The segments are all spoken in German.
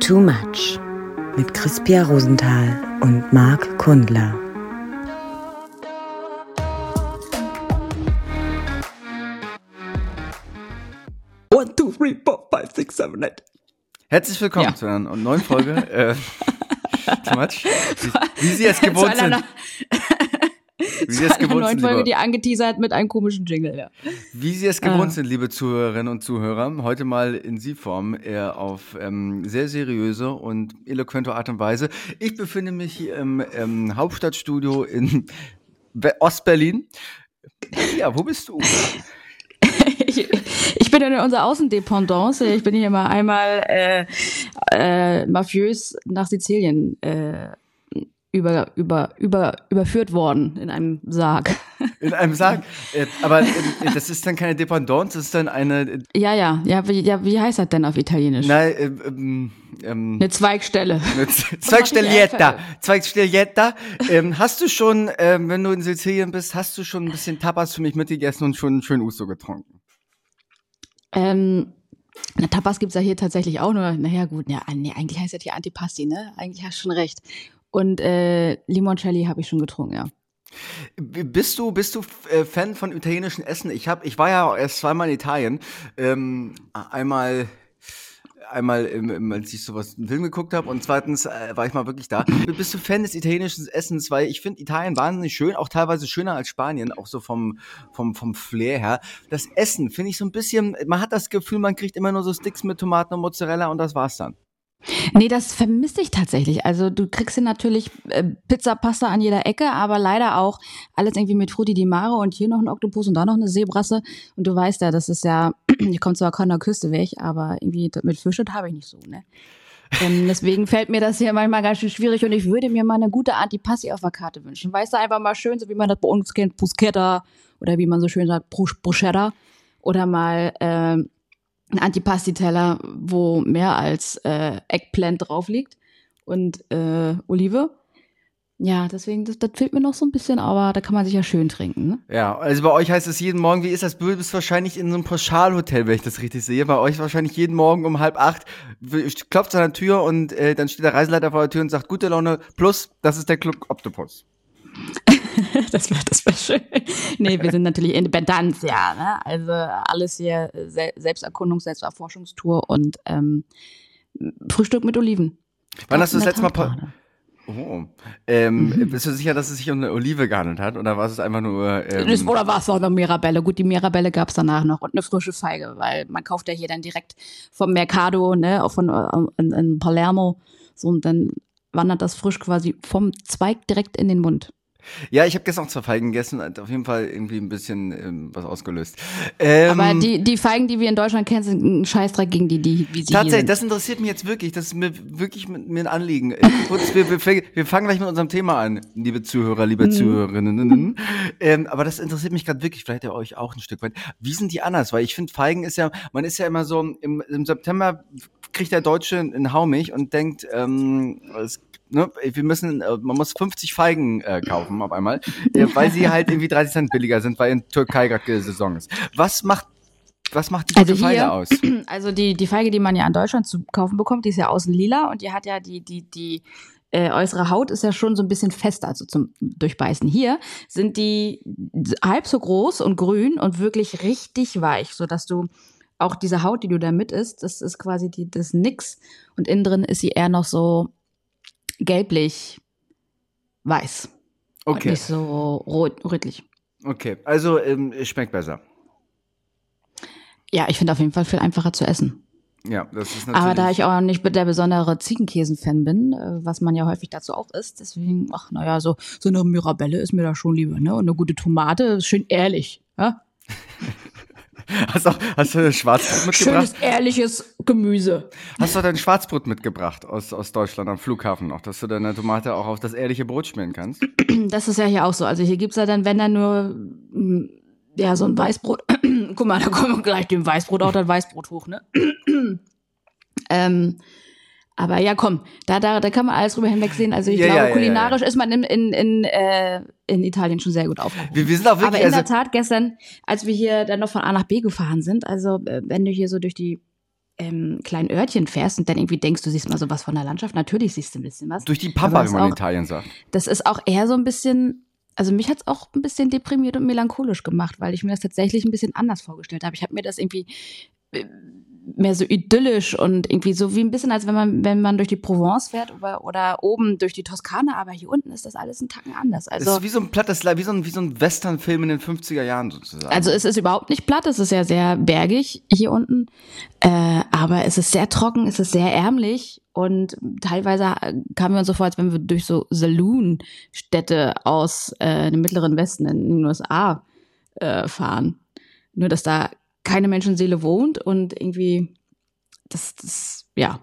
Too Much mit Crispia Rosenthal und Marc Kundler. One, two, three, four, five, six, seven, eight. Herzlich willkommen Ja. zu einer neuen Folge. äh, Too Much. Wie, wie Sie es gewohnt sind. Wie Sie es gewohnt sind, Folge, die angeteasert mit einem komischen Jingle, ja. wie Sie es gewohnt Ah. sind, liebe Zuhörerinnen und Zuhörer. Heute mal in Sie-Form, eher auf ähm, sehr seriöse und eloquente Art und Weise. Ich befinde mich hier im ähm, Hauptstadtstudio in Be- Ostberlin. Ja, wo bist du? Ich, ich bin in unserer Außendependance. Ich bin hier mal einmal äh, äh, mafiös nach Sizilien äh, über, über, über, überführt worden in einem Sarg. In einem Sarg. Äh, aber äh, das ist dann keine Dependance, das ist dann eine. Äh, Ja, ja, ja, wie, ja, wie heißt das denn auf Italienisch? äh, ähm, ähm, Eine Zweigstelle. Zweigstellietta. Zweigstellietta. Ähm, hast du schon, ähm, wenn du in Sizilien bist, hast du schon ein bisschen Tapas für mich mitgegessen und schon schön Uso getrunken? Ähm, na, Tapas gibt's ja hier tatsächlich auch nur. Naja, gut, ja, nee, eigentlich heißt das hier Antipasti, ne? Eigentlich hast du schon recht. Und äh, Limoncelli habe ich schon getrunken, ja. Bist du, bist du äh, Fan von italienischen Essen? Ich hab, ich war ja erst zweimal in Italien. Ähm, einmal, einmal, im, im, als ich sowas einen Film geguckt habe und zweitens äh, war ich mal wirklich da. Bist du Fan des italienischen Essens? Weil ich finde Italien wahnsinnig schön, auch teilweise schöner als Spanien, auch so vom, vom, vom Flair her. Das Essen finde ich so ein bisschen, man hat das Gefühl, man kriegt immer nur so Sticks mit Tomaten und Mozzarella und das war's dann. Nee, das vermisse ich tatsächlich. Also du kriegst hier natürlich äh, Pizza, Pasta an jeder Ecke, aber leider auch alles irgendwie mit Frutti di Mare und hier noch ein Oktopus und da noch eine Seebrasse. Und du weißt ja, das ist ja, ich komme zwar von der Küste weg, aber irgendwie mit Fisch, das habe ich nicht so, ne? ähm, deswegen fällt mir das hier manchmal ganz schön schwierig und ich würde mir mal eine gute Antipasti auf der Karte wünschen. Weißt du, einfach mal schön, so wie man das bei uns kennt, Bruschetta oder wie man so schön sagt, Brusch- Bruschetta oder mal ähm, ein Antipasti-Teller, wo mehr als äh, Eggplant drauf liegt und äh, Olive. Ja, deswegen, das, das fehlt mir noch so ein bisschen, aber da kann man sich ja schön trinken. Ne? Ja, also bei euch heißt es jeden Morgen, wie ist das? Du bist wahrscheinlich in so einem Pauschalhotel, wenn ich das richtig sehe. Bei euch wahrscheinlich jeden Morgen um halb acht klopft an der Tür und äh, dann steht der Reiseleiter vor der Tür und sagt, gute Laune, plus, das ist der Club Octopus. Das wäre das wär schön. Nee, wir sind natürlich Independent, ja. Ne? Also alles hier Se Selbsterkundungs-, Selbsterforschungstour und ähm, Frühstück mit Oliven. Wann hast du das In letzte Mal... gerade. oh. ähm, Mhm. Bist du sicher, dass es sich um eine Olive gehandelt hat? Oder war es einfach nur... Ähm, Das, oder war es auch eine Mirabelle? Gut, die Mirabelle gab es danach noch und eine frische Feige, weil man kauft ja hier dann direkt vom Mercado, ne, auch von äh, in, in Palermo, so und dann wandert das frisch quasi vom Zweig direkt in den Mund. Ja, ich habe gestern auch zwei Feigen gegessen, hat auf jeden Fall irgendwie ein bisschen ähm, was ausgelöst. Ähm, Aber die, die Feigen, die wir in Deutschland kennen, sind ein Scheißdreck gegen die, die wie sie hier Tatsächlich, das interessiert mich jetzt wirklich. Das ist mir wirklich mit, mir ein Anliegen. Äh, Kurz, wir, wir, wir fangen gleich mit unserem Thema an, liebe Zuhörer, liebe Zuhörerinnen. Ähm, aber das interessiert mich gerade wirklich, vielleicht ja euch auch ein Stück weit. Wie sind die anders? Weil ich finde, Feigen ist ja, man ist ja immer so, im, im September kriegt der Deutsche einen Haumich und denkt, ähm, es, ne, wir müssen, äh, man muss 50 Feigen äh, kaufen auf einmal, äh, weil sie halt irgendwie 30 Cent billiger sind, weil in Türkei gerade Saison ist. Was macht, was macht die Also gute Feige hier- aus? Also die, die Feige, die man ja in Deutschland zu kaufen bekommt, die ist ja außen lila und die hat ja die, die, die äh, äußere Haut ist ja schon so ein bisschen fester, also zum Durchbeißen. Hier sind die halb so groß und grün und wirklich richtig weich, sodass du auch diese Haut, die du da mit isst, das ist quasi die, das Nix und innen drin ist sie eher noch so gelblich weiß. Und Okay, nicht so rot, rötlich. okay. Also ähm, es schmeckt besser. Ja, ich finde auf jeden Fall viel einfacher zu essen. Ja, das ist natürlich. Aber da ich auch nicht der besondere Ziegenkäsen-Fan bin, äh, was man ja häufig dazu auch isst, deswegen, ach, naja, so, so eine Mirabelle ist mir da schon lieber, ne? Und eine gute Tomate ist schön ehrlich, ja? hast, du, hast du Schwarzbrot mitgebracht? Schönes, ehrliches Gemüse. Hast du dein Schwarzbrot mitgebracht aus, aus Deutschland am Flughafen noch, dass du deine Tomate auch auf das ehrliche Brot schmieren kannst? Das ist ja hier auch so. Also hier gibt's ja dann, wenn dann nur, mm, ja, so ein Weißbrot. Guck mal, da kommt gleich dem Weißbrot auch das Weißbrot hoch, ne? ähm, aber ja, komm, da, da, da kann man alles drüber hinwegsehen. Also ich Ja, glaube, ja, ja, kulinarisch ist man in, in, in, äh, in Italien schon sehr gut aufgehoben. Wir, wir sind auch Aber wirklich, in der also, Tat, gestern, als wir hier dann noch von A nach B gefahren sind, also äh, wenn du hier so durch die ähm, kleinen Örtchen fährst und dann irgendwie denkst, du siehst mal sowas von der Landschaft, natürlich siehst du ein bisschen was. Durch die Pampa, Aber wie man in auch- Italien sagt. Das ist auch eher so ein bisschen, also mich hat's auch ein bisschen deprimiert und melancholisch gemacht, weil ich mir das tatsächlich ein bisschen anders vorgestellt habe. Ich habe mir das irgendwie äh, mehr so idyllisch und irgendwie so wie ein bisschen, als wenn man, wenn man durch die Provence fährt oder, oder oben durch die Toskana, aber hier unten ist das alles ein Tacken anders. Also, ist wie so ein plattes, wie so ein, wie so ein Western-Film in den 50er Jahren sozusagen. also es ist überhaupt nicht platt, es ist ja sehr bergig hier unten, äh, aber es ist sehr trocken, es ist sehr ärmlich und teilweise kamen wir uns so vor, als wenn wir durch so Saloon-Städte aus äh, dem mittleren Westen in den USA äh, fahren. Nur, dass da keine Menschenseele wohnt und irgendwie das, das, ja.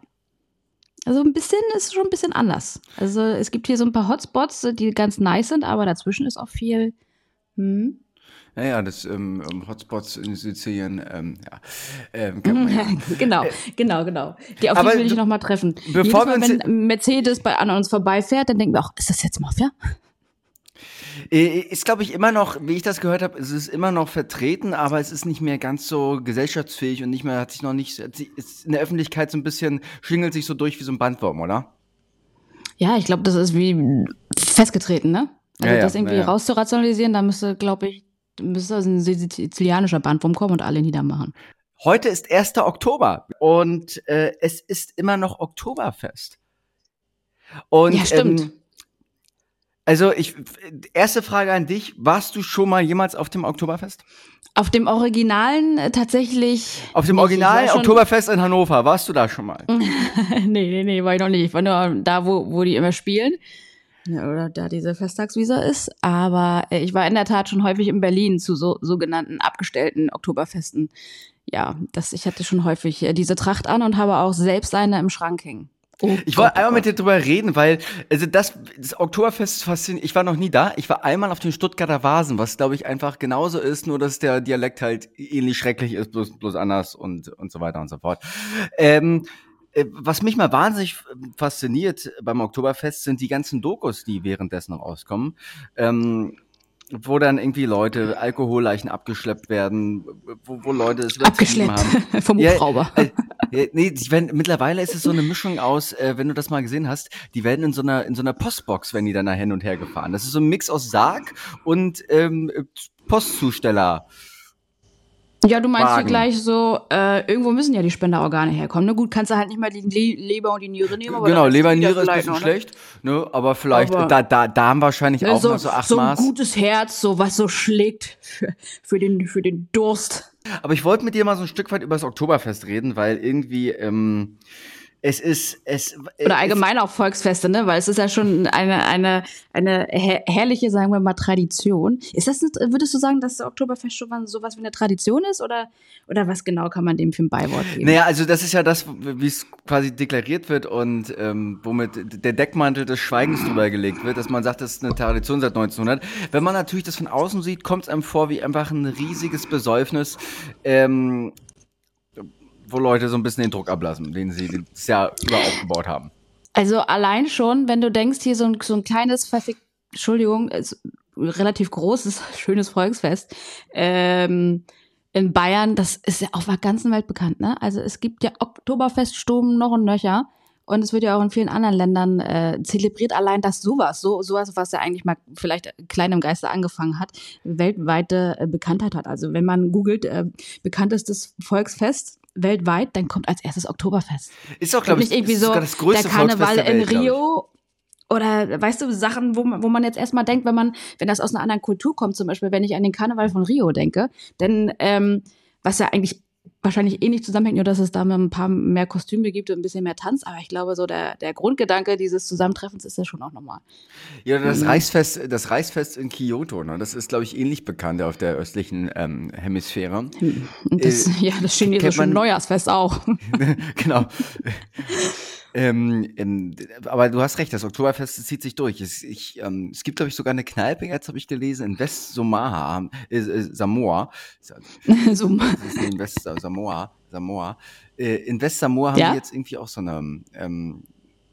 Also ein bisschen ist schon ein bisschen anders. Also es gibt hier so ein paar Hotspots, die ganz nice sind, aber dazwischen ist auch viel. Hm? ja, ja, das ähm, ähm, Hotspots in Sizilien, ähm, ja. Ähm, man ja. genau, genau, genau. Die auf die will ich du- noch mal treffen. bevor Jedes Mal, wenn Mercedes bei an uns vorbeifährt, dann denken wir auch, ist das jetzt Mafia? Äh, Ist, glaube ich, immer noch, wie ich das gehört habe, es ist immer noch vertreten, aber es ist nicht mehr ganz so gesellschaftsfähig und nicht mehr, hat sich noch nicht, ist in der Öffentlichkeit so ein bisschen, schlingelt sich so durch wie so ein Bandwurm, oder? Ja, ich glaube, das ist wie festgetreten, ne? Also Ja, ja, das irgendwie ja, ja. rauszurationalisieren, da müsste, glaube ich, müsste ein sizilianischer Bandwurm kommen und alle niedermachen. Heute ist 1. Oktober und äh, es ist immer noch Oktoberfest. Und, Ja, stimmt. Ähm, also ich, erste Frage an dich, warst du schon mal jemals auf dem Oktoberfest? Auf dem Originalen äh, tatsächlich. Auf dem nicht. Ich Original war schon- Oktoberfest in Hannover, warst du da schon mal? nee, nee, nee, war ich noch nicht. Ich war nur da, wo, wo die immer spielen. Oder da diese Festtagsvisa ist. Aber äh, ich war in der Tat schon häufig in Berlin zu so sogenannten abgestellten Oktoberfesten. Ja, das, ich hatte schon häufig äh, diese Tracht an und habe auch selbst eine im Schrank hängen. Oh Ich wollte oh einmal mit dir drüber reden, weil also das, das Oktoberfest ist faszinierend. Ich war noch nie da. Ich war einmal auf den Stuttgarter Vasen, was glaube ich einfach genauso ist, nur dass der Dialekt halt ähnlich schrecklich ist, bloß, bloß anders und und so weiter und so fort. Ähm, äh, was mich mal wahnsinnig fasziniert beim Oktoberfest sind die ganzen Dokus, die währenddessen rauskommen. Ähm, wo dann irgendwie Leute Alkoholleichen abgeschleppt werden, wo, wo Leute es abgeschleppt haben. vom Ja, Hubschrauber. Äh, äh, nee, werden, mittlerweile ist es so eine Mischung aus, äh, wenn du das mal gesehen hast, die werden in so einer in so einer Postbox, wenn die dann da hin und her gefahren. Das ist so ein Mix aus Sarg und ähm, Postzusteller. Ja, du meinst hier Wagen. gleich so, äh, irgendwo müssen ja die Spenderorgane herkommen. Ne? Gut, kannst du halt nicht mal die Le Leber und die Niere nehmen. Aber genau, Leber, wieder Niere ist ein bisschen noch, ne? schlecht, ne? Aber vielleicht Aber- da, da Darm wahrscheinlich auch so, mal so acht so ein Maß. gutes Herz, so was so schlägt für, für, den, für den Durst. Aber ich wollte mit dir mal so ein Stück weit über das Oktoberfest reden, weil irgendwie ähm, es ist es Oder es- allgemein auch Volksfeste, ne? Weil es ist ja schon eine, eine, eine her herrliche, sagen wir mal, Tradition. Ist das, nicht- würdest du sagen, dass der Oktoberfest schon mal sowas wie eine Tradition ist? Oder, oder was genau kann man dem für ein Beiwort geben? Naja, also das ist ja das, wie es quasi deklariert wird und ähm, womit der Deckmantel des Schweigens drüber gelegt wird, dass man sagt, das ist eine Tradition seit 1900. Wenn man natürlich das von außen sieht, kommt es einem vor wie einfach ein riesiges Besäufnis, ähm, wo Leute so ein bisschen den Druck ablassen, den sie das Jahr über aufgebaut haben. Also allein schon, wenn du denkst, hier so ein, so ein kleines, verfick, Entschuldigung, relativ großes, schönes Volksfest ähm, in Bayern, das ist ja auf der ganzen Welt bekannt, ne? Also es gibt ja Oktoberfeststurm noch und nöcher. Und es wird ja auch in vielen anderen Ländern äh, zelebriert, allein dass sowas, so sowas, was ja eigentlich mal vielleicht klein im Geiste angefangen hat, weltweite äh, Bekanntheit hat. Also wenn man googelt, äh, bekanntestes Volksfest weltweit, dann kommt als erstes Oktoberfest. Ist auch, glaube ich, nicht irgendwie ist so das größte der Karneval der in Welt, ich. Rio oder weißt du Sachen, wo man, wo man jetzt erstmal denkt, wenn man, wenn das aus einer anderen Kultur kommt, zum Beispiel, wenn ich an den Karneval von Rio denke, denn ähm, was ja eigentlich wahrscheinlich eh nicht zusammenhängt, nur dass es da mal ein paar mehr Kostüme gibt und ein bisschen mehr Tanz, aber ich glaube, so der, der Grundgedanke dieses Zusammentreffens ist ja schon auch normal. Ja, das Mhm. Reichsfest, das Reichsfest in Kyoto, ne? Das ist, glaube ich, ähnlich bekannt auf der östlichen ähm, Hemisphäre. Und das, Äh, ja, das chinesische man- Neujahrsfest auch. genau. ähm, ähm, aber du hast recht, das Oktoberfest zieht sich durch. Es, ich, ähm, es gibt, glaube ich, sogar eine Kneipe, jetzt habe ich gelesen, in West-Somaha, äh, äh, Samoa. ist in West Samoa, Samoa. Äh, in West-Samoa haben Ja? die jetzt irgendwie auch so eine, ähm,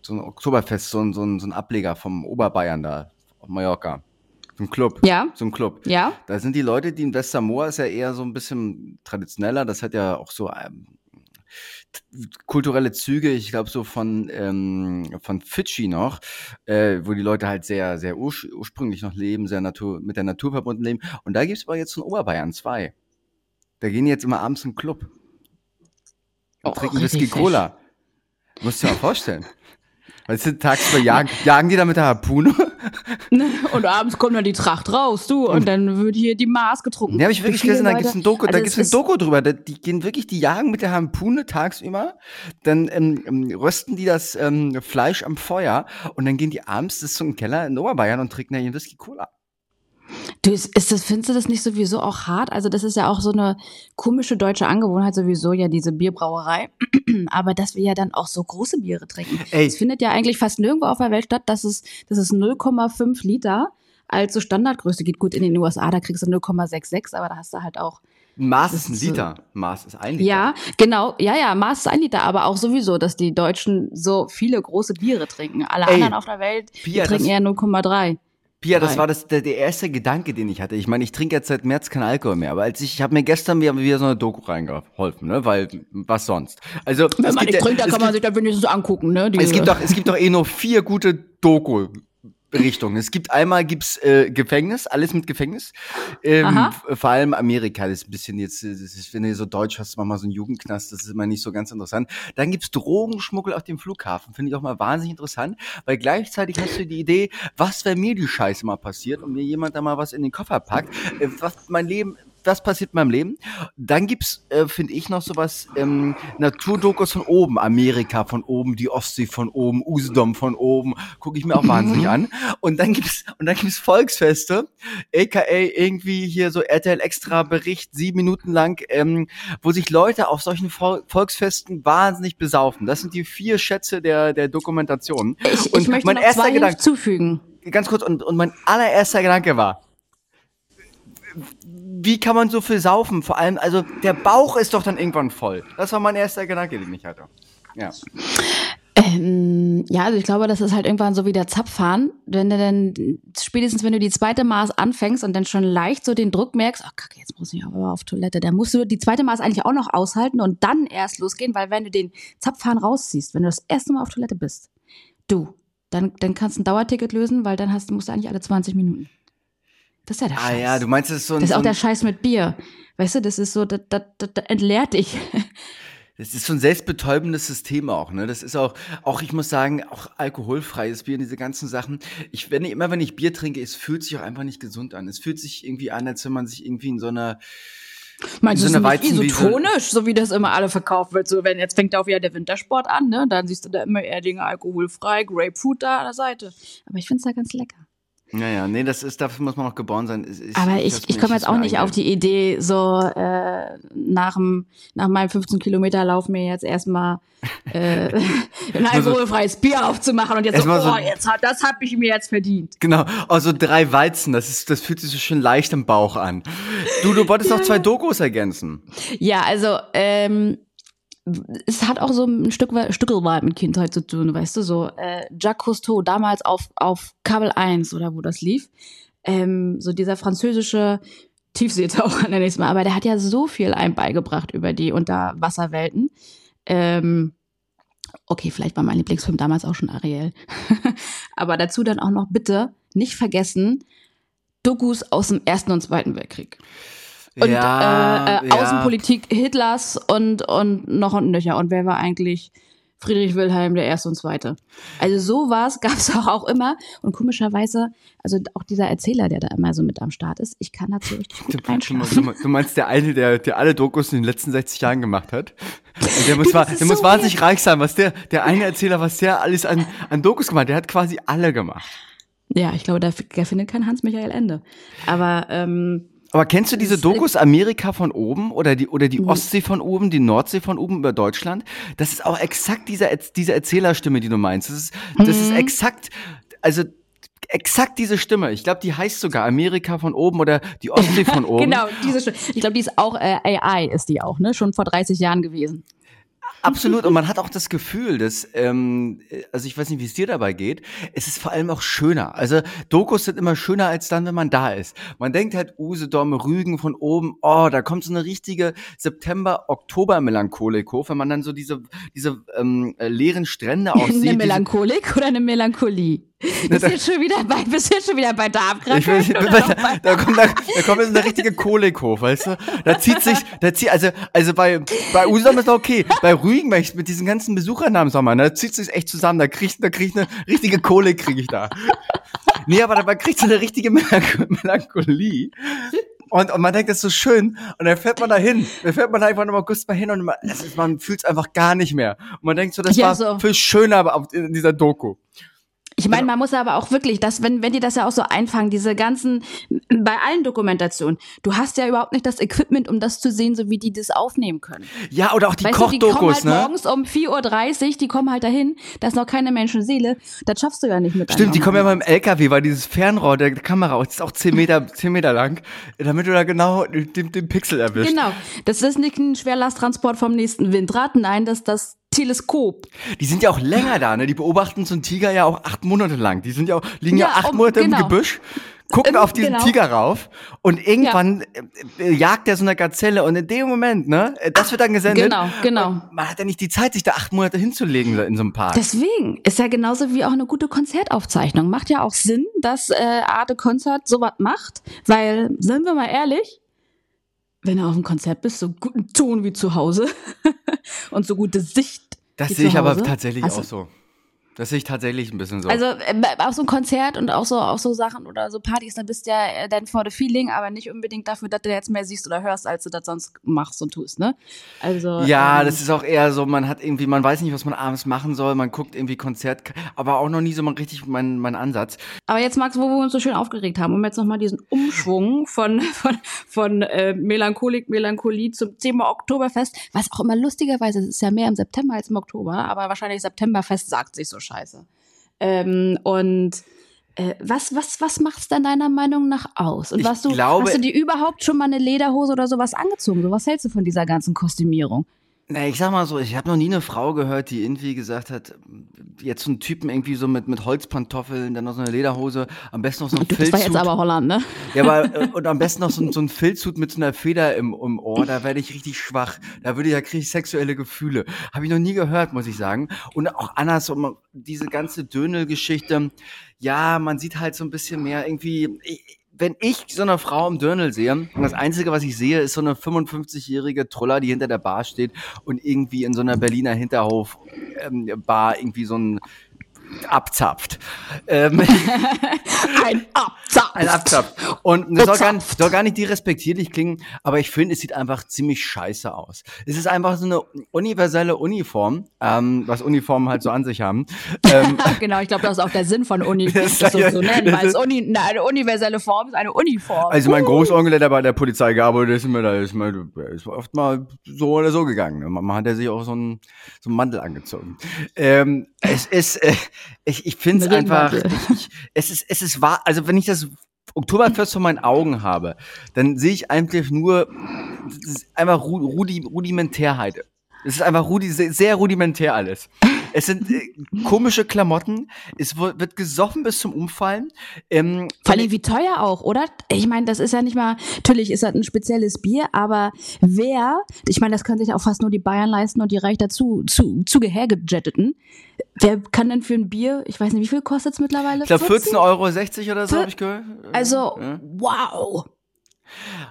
so ein Oktoberfest, so ein, so, ein, so ein Ableger vom Oberbayern da, auf Mallorca. So ein Club. Ja. So ein Club. ja, Da sind die Leute, die in West Samoa ist ja eher so ein bisschen traditioneller. Das hat ja auch so, ähm, kulturelle Züge, ich glaube so von, ähm, von Fidschi noch, äh, wo die Leute halt sehr, sehr ur ursprünglich noch leben, sehr Natur, mit der Natur verbunden leben. Und da gibt's aber jetzt in Oberbayern zwei. Da gehen jetzt immer abends im Club. Und Oh, trinken Whisky. Cola. Musst du dir mal vorstellen. Weißt du, tagsüber jagen, jagen die da mit der Harpune? Und abends kommt dann die Tracht raus, du, und dann wird hier die Maß getrunken. Ja, habe ich wirklich gesehen, da gibt's ein Doku, da also gibt's es ein Doku drüber. Da, die gehen wirklich, die jagen mit der Harpune tagsüber, dann ähm, ähm, rösten die das ähm, Fleisch am Feuer und dann gehen die abends das ist so ein Keller in Oberbayern und trinken da ihren Whisky Cola. Du, ist, ist das, findest du das nicht sowieso auch hart? Also, das ist ja auch so eine komische deutsche Angewohnheit, sowieso ja diese Bierbrauerei. Aber dass wir ja dann auch so große Biere trinken. Es findet ja eigentlich fast nirgendwo auf der Welt statt, dass es, dass es 0,5 Liter als so Standardgröße geht. Gut, in den USA, da kriegst du 0,66, aber da hast du halt auch. Maß ist ein ist so- Liter. Maß ist ein Liter. Ja, genau, ja, ja, Maß ist ein Liter, aber auch sowieso, dass die Deutschen so viele große Biere trinken. Alle Ey, anderen auf der Welt Pia, trinken eher 0,3. Pia, das Drei. war das, der, der erste Gedanke, den ich hatte. Ich meine, ich trinke jetzt seit März keinen Alkohol mehr, aber als ich, ich habe mir gestern wieder, wieder so eine Doku reingeholfen, ne, weil was sonst. Also Wenn man nicht trinkt, dann es kann man sich das wenigstens angucken, ne? Es gibt doch, es gibt doch eh nur vier gute Doku. Richtungen. Es gibt einmal gibt's äh, Gefängnis, alles mit Gefängnis. Ähm, vor allem Amerika, das ist ein bisschen jetzt, das ist, wenn du so deutsch hast, manchmal so einen Jugendknast, das ist immer nicht so ganz interessant. Dann gibt's Drogenschmuggel auf dem Flughafen, finde ich auch mal wahnsinnig interessant, weil gleichzeitig hast du die Idee, was wäre mir die Scheiße mal passiert und mir jemand da mal was in den Koffer packt, äh, was mein Leben das passiert in meinem Leben. Dann gibt's, äh, finde ich, noch sowas, ähm, Naturdokus von oben, Amerika von oben, die Ostsee von oben, Usedom von oben, gucke ich mir auch wahnsinnig an. Und dann gibt's, und dann gibt's Volksfeste, aka irgendwie hier so RTL Extra Bericht, sieben Minuten lang, ähm, wo sich Leute auf solchen Vol Volksfesten wahnsinnig besaufen. Das sind die vier Schätze der, der Dokumentation. Ich, Und ich möchte mein noch erster Gedanke- hinzufügen. ganz kurz, und, und mein allererster Gedanke war, wie kann man so viel saufen? Vor allem, also der Bauch ist doch dann irgendwann voll. Das war mein erster Gedanke, den ich hatte. Ja. Ähm, ja, also ich glaube, das ist halt irgendwann so wie der Zapfhahn. Wenn du dann, spätestens wenn du die zweite Maß anfängst und dann schon leicht so den Druck merkst, oh kacke, jetzt muss ich aber auf Toilette, dann musst du die zweite Maß eigentlich auch noch aushalten und dann erst losgehen, weil wenn du den Zapfhahn rausziehst, wenn du das erste Mal auf Toilette bist, du, dann, dann kannst du ein Dauerticket lösen, weil dann hast, musst du eigentlich alle 20 Minuten. Das ist ja der Ah Scheiß. ja, du meinst, das ist so ein, das ist auch der Scheiß mit Bier. Weißt du, das ist so, das, das, das, das entleert dich. das ist so ein selbstbetäubendes System auch, ne? Das ist auch, auch ich muss sagen, auch alkoholfreies Bier, diese ganzen Sachen. Ich, wenn ich, immer wenn ich Bier trinke, es fühlt sich auch einfach nicht gesund an. Es fühlt sich irgendwie an, als wenn man sich irgendwie in so einer, Meinst du, So es ist nicht isotonisch, so wie das immer alle verkauft wird? So, wenn jetzt fängt auch wieder der Wintersport an, ne? Dann siehst du da immer eher Dinge alkoholfrei, Grapefruit da an der Seite. Aber ich find's da ganz lecker. Naja, nee, das ist, dafür muss man noch geboren sein. Ich, ich, Aber ich, ich mir- komme jetzt auch nicht auf die Idee, so äh, nach, dem, nach meinem 15 Kilometer Lauf mir jetzt erstmal äh, ein alkoholfreies Bier aufzumachen und jetzt so, Erstmal so- oh, jetzt, hat- das habe ich mir jetzt verdient. Genau, also drei Weizen, das ist, das fühlt sich so schön leicht im Bauch an. Du, du wolltest noch zwei Dokus ergänzen. Ja, also ähm, es hat auch so ein Stück weit, Stückel weit mit Kindheit zu tun, weißt du, so äh, Jacques Cousteau, damals auf, auf Kabel 1 oder wo das lief, ähm, so dieser französische Tiefseetaucher, nenne ich es mal, aber der hat ja so viel einem beigebracht über die Unterwasserwelten. Ähm, okay, vielleicht war mein Lieblingsfilm damals auch schon Ariel. aber dazu dann auch noch bitte nicht vergessen, Dokus aus dem Ersten und Zweiten Weltkrieg und ja, äh, äh, ja. Außenpolitik Hitlers und, und noch und nöcher. Und wer war eigentlich Friedrich Wilhelm der Erste und Zweite? Also sowas gab es auch, auch immer. Und komischerweise, also auch dieser Erzähler, der da immer so mit am Start ist, ich kann dazu richtig gut du, einschlafen. du, meinst der eine, der, der alle Dokus in den letzten 60 Jahren gemacht hat? Und der muss, wa- ist der muss so wahnsinnig reich sein, was der, der eine Erzähler, was der alles an, an Dokus gemacht hat. Der hat quasi alle gemacht. Ja, ich glaube, da, da findet kein Hans-Michael Ende. Aber ähm, Aber kennst du diese Dokus Amerika von oben oder die, oder die Ostsee von oben, die Nordsee von oben über Deutschland? Das ist auch exakt diese, Erz- diese Erzählerstimme, die du meinst. Das ist, das ist exakt, also, exakt diese Stimme. Ich glaube, die heißt sogar Amerika von oben oder die Ostsee von oben. genau, diese, Sch- ich glaube, die ist auch äh, AI, ist die auch, ne? Schon vor 30 Jahren gewesen. Absolut. Und man hat auch das Gefühl, dass, ähm, also ich weiß nicht, wie es dir dabei geht, es ist vor allem auch schöner. Also Dokus sind immer schöner als dann, wenn man da ist. Man denkt halt Usedom, Rügen von oben, oh, da kommt so eine richtige September-Oktober-Melancholik hoch, wenn man dann so diese, diese ähm, äh, leeren Strände auch sieht. Eine Melancholik oder eine Melancholie? Bist du schon wieder bei, bist du jetzt schon wieder bei Darmkranke? Ich will, da, da, kommt, da, da kommt jetzt eine richtige Kolik hoch, weißt du? Da zieht sich, da zieht, also, also bei, bei Usedom ist okay. Bei Rügen, mit diesen ganzen Besuchernamen Sommer, da zieht sich echt zusammen. Da krieg, da krieg ich eine richtige Kolik, krieg ich da. Nee, aber man kriegt so eine richtige Melancholie. Und, und man denkt, das ist so schön. Und dann fährt man da hin. Dann fährt man da einfach im August mal hin und man, man fühlt es einfach gar nicht mehr. Und man denkt so, das Ja, war so. viel schöner in dieser Doku. Ich meine, man muss aber auch wirklich, das, wenn, wenn die das ja auch so einfangen, diese ganzen, bei allen Dokumentationen, du hast ja überhaupt nicht das Equipment, um das zu sehen, so wie die das aufnehmen können. Ja, oder auch die Weißt du, die kommen Kochdokus, halt ne? morgens um 4.30 Uhr, die kommen halt dahin, da ist noch keine Menschenseele, das schaffst du ja nicht mit Stimmt, die kommen ja mal im LKW, weil dieses Fernrohr der Kamera, ist auch 10 Meter, 10 Meter lang, damit du da genau den, den Pixel erwischst. Genau. Das ist nicht ein Schwerlasttransport vom nächsten Windrad, nein, das ist das Teleskop. Die sind ja auch länger da, ne? Die beobachten so einen Tiger ja auch acht Monate lang. Die sind ja auch, liegen ja, Ja, acht um- Monate im genau. Gebüsch, gucken Ähm, auf diesen genau. Tiger rauf und irgendwann äh, äh, jagt er so eine Gazelle und in dem Moment, ne? äh, Das wird dann gesendet. Genau, genau. Man hat ja nicht die Zeit, sich da acht Monate hinzulegen in so einem Park. Deswegen ist ja genauso wie auch eine gute Konzertaufzeichnung. Macht ja auch Sinn, dass äh, Arte Konzert sowas macht, weil, sind wir mal ehrlich, wenn du auf dem Konzert bist, so guten Ton wie zu Hause und so gute Sicht. das sehe ich aber tatsächlich du- auch so. Das sehe ich tatsächlich ein bisschen so. Also äh, auch so ein Konzert und auch so auch so Sachen oder so Partys, dann bist du ja äh, dann for the feeling, aber nicht unbedingt dafür, dass du jetzt mehr siehst oder hörst, als du das sonst machst und tust, ne? Also Ja, ähm, das ist auch eher so, man hat irgendwie, man weiß nicht, was man abends machen soll, man guckt irgendwie Konzert, aber auch noch nie so mal richtig mein, mein Ansatz. Aber jetzt, Max, wo wir uns so schön aufgeregt haben, um jetzt nochmal diesen Umschwung von, von, von äh, Melancholik, Melancholie zum Thema Oktoberfest, was auch immer lustigerweise, es ist ja mehr im September als im Oktober, aber wahrscheinlich Septemberfest sagt sich so scheiße. Ähm, und äh, was, was, was macht's denn deiner Meinung nach aus? Und Ich was du, glaube- hast du dir überhaupt schon mal eine Lederhose oder sowas angezogen? So, was hältst du von dieser ganzen Kostümierung? Na, ich sag mal so, ich habe noch nie eine Frau gehört, die irgendwie gesagt hat, jetzt so einen Typen irgendwie so mit, mit Holzpantoffeln, dann noch so eine Lederhose, am besten noch so ein Das war Filzhut. jetzt aber Holland, ne? Ja, aber äh, und am besten noch so, ein- so ein Filzhut mit so einer Feder im, im Ohr, da werde ich richtig schwach. Da würde ich ja kriege ich sexuelle Gefühle. Habe ich noch nie gehört, muss ich sagen. Und auch andersrum, diese ganze Dönel-Geschichte, ja, man sieht halt so ein bisschen mehr irgendwie. Ich, wenn ich so eine Frau im Dörnel sehe, das Einzige, was ich sehe, ist so eine 55-jährige Troller, die hinter der Bar steht und irgendwie in so einer Berliner Hinterhof-Bar irgendwie so ein abzapft. Ähm, Ein Abzapf. ein Abzapf. Und das soll gar, soll gar nicht derespektierlich klingen, aber ich finde, es sieht einfach ziemlich scheiße aus. Es ist einfach so eine universelle Uniform, ähm, was Uniformen halt so an sich haben. Ähm, genau, ich glaube, das ist auch der Sinn von Uni, Das das, ist- so zu nennen, das weil es Uni, na, eine universelle Form ist eine Uniform. also mein Großonkel, der bei der Polizei gearbeitet ist, mir da ist, mir, ist oft mal so oder so gegangen. Man hat er sich auch so einen, so einen Mantel angezogen. Ähm, es ist, äh, ich, ich finde es Ein einfach, ich, es ist, es ist wahr, also wenn ich das Oktoberfest vor meinen Augen habe, dann sehe ich eigentlich nur das ist einfach Ru Rudi Rudimentärheit. Es ist einfach rudi sehr rudimentär alles. Es sind äh, komische Klamotten, es wird, gesoffen bis zum Umfallen. Ähm, Vor allem wie teuer auch, oder? Ich meine, das ist ja nicht mal, natürlich ist das ein spezielles Bier, aber wer, ich meine, das können sich auch fast nur die Bayern leisten und die reich dazu zu, zugehergejetteten. Wer kann denn für ein Bier, ich weiß nicht, wie viel kostet es mittlerweile? ich glaube 14? 14,60 Euro oder so habe ich gehört. Also, Ja. wow.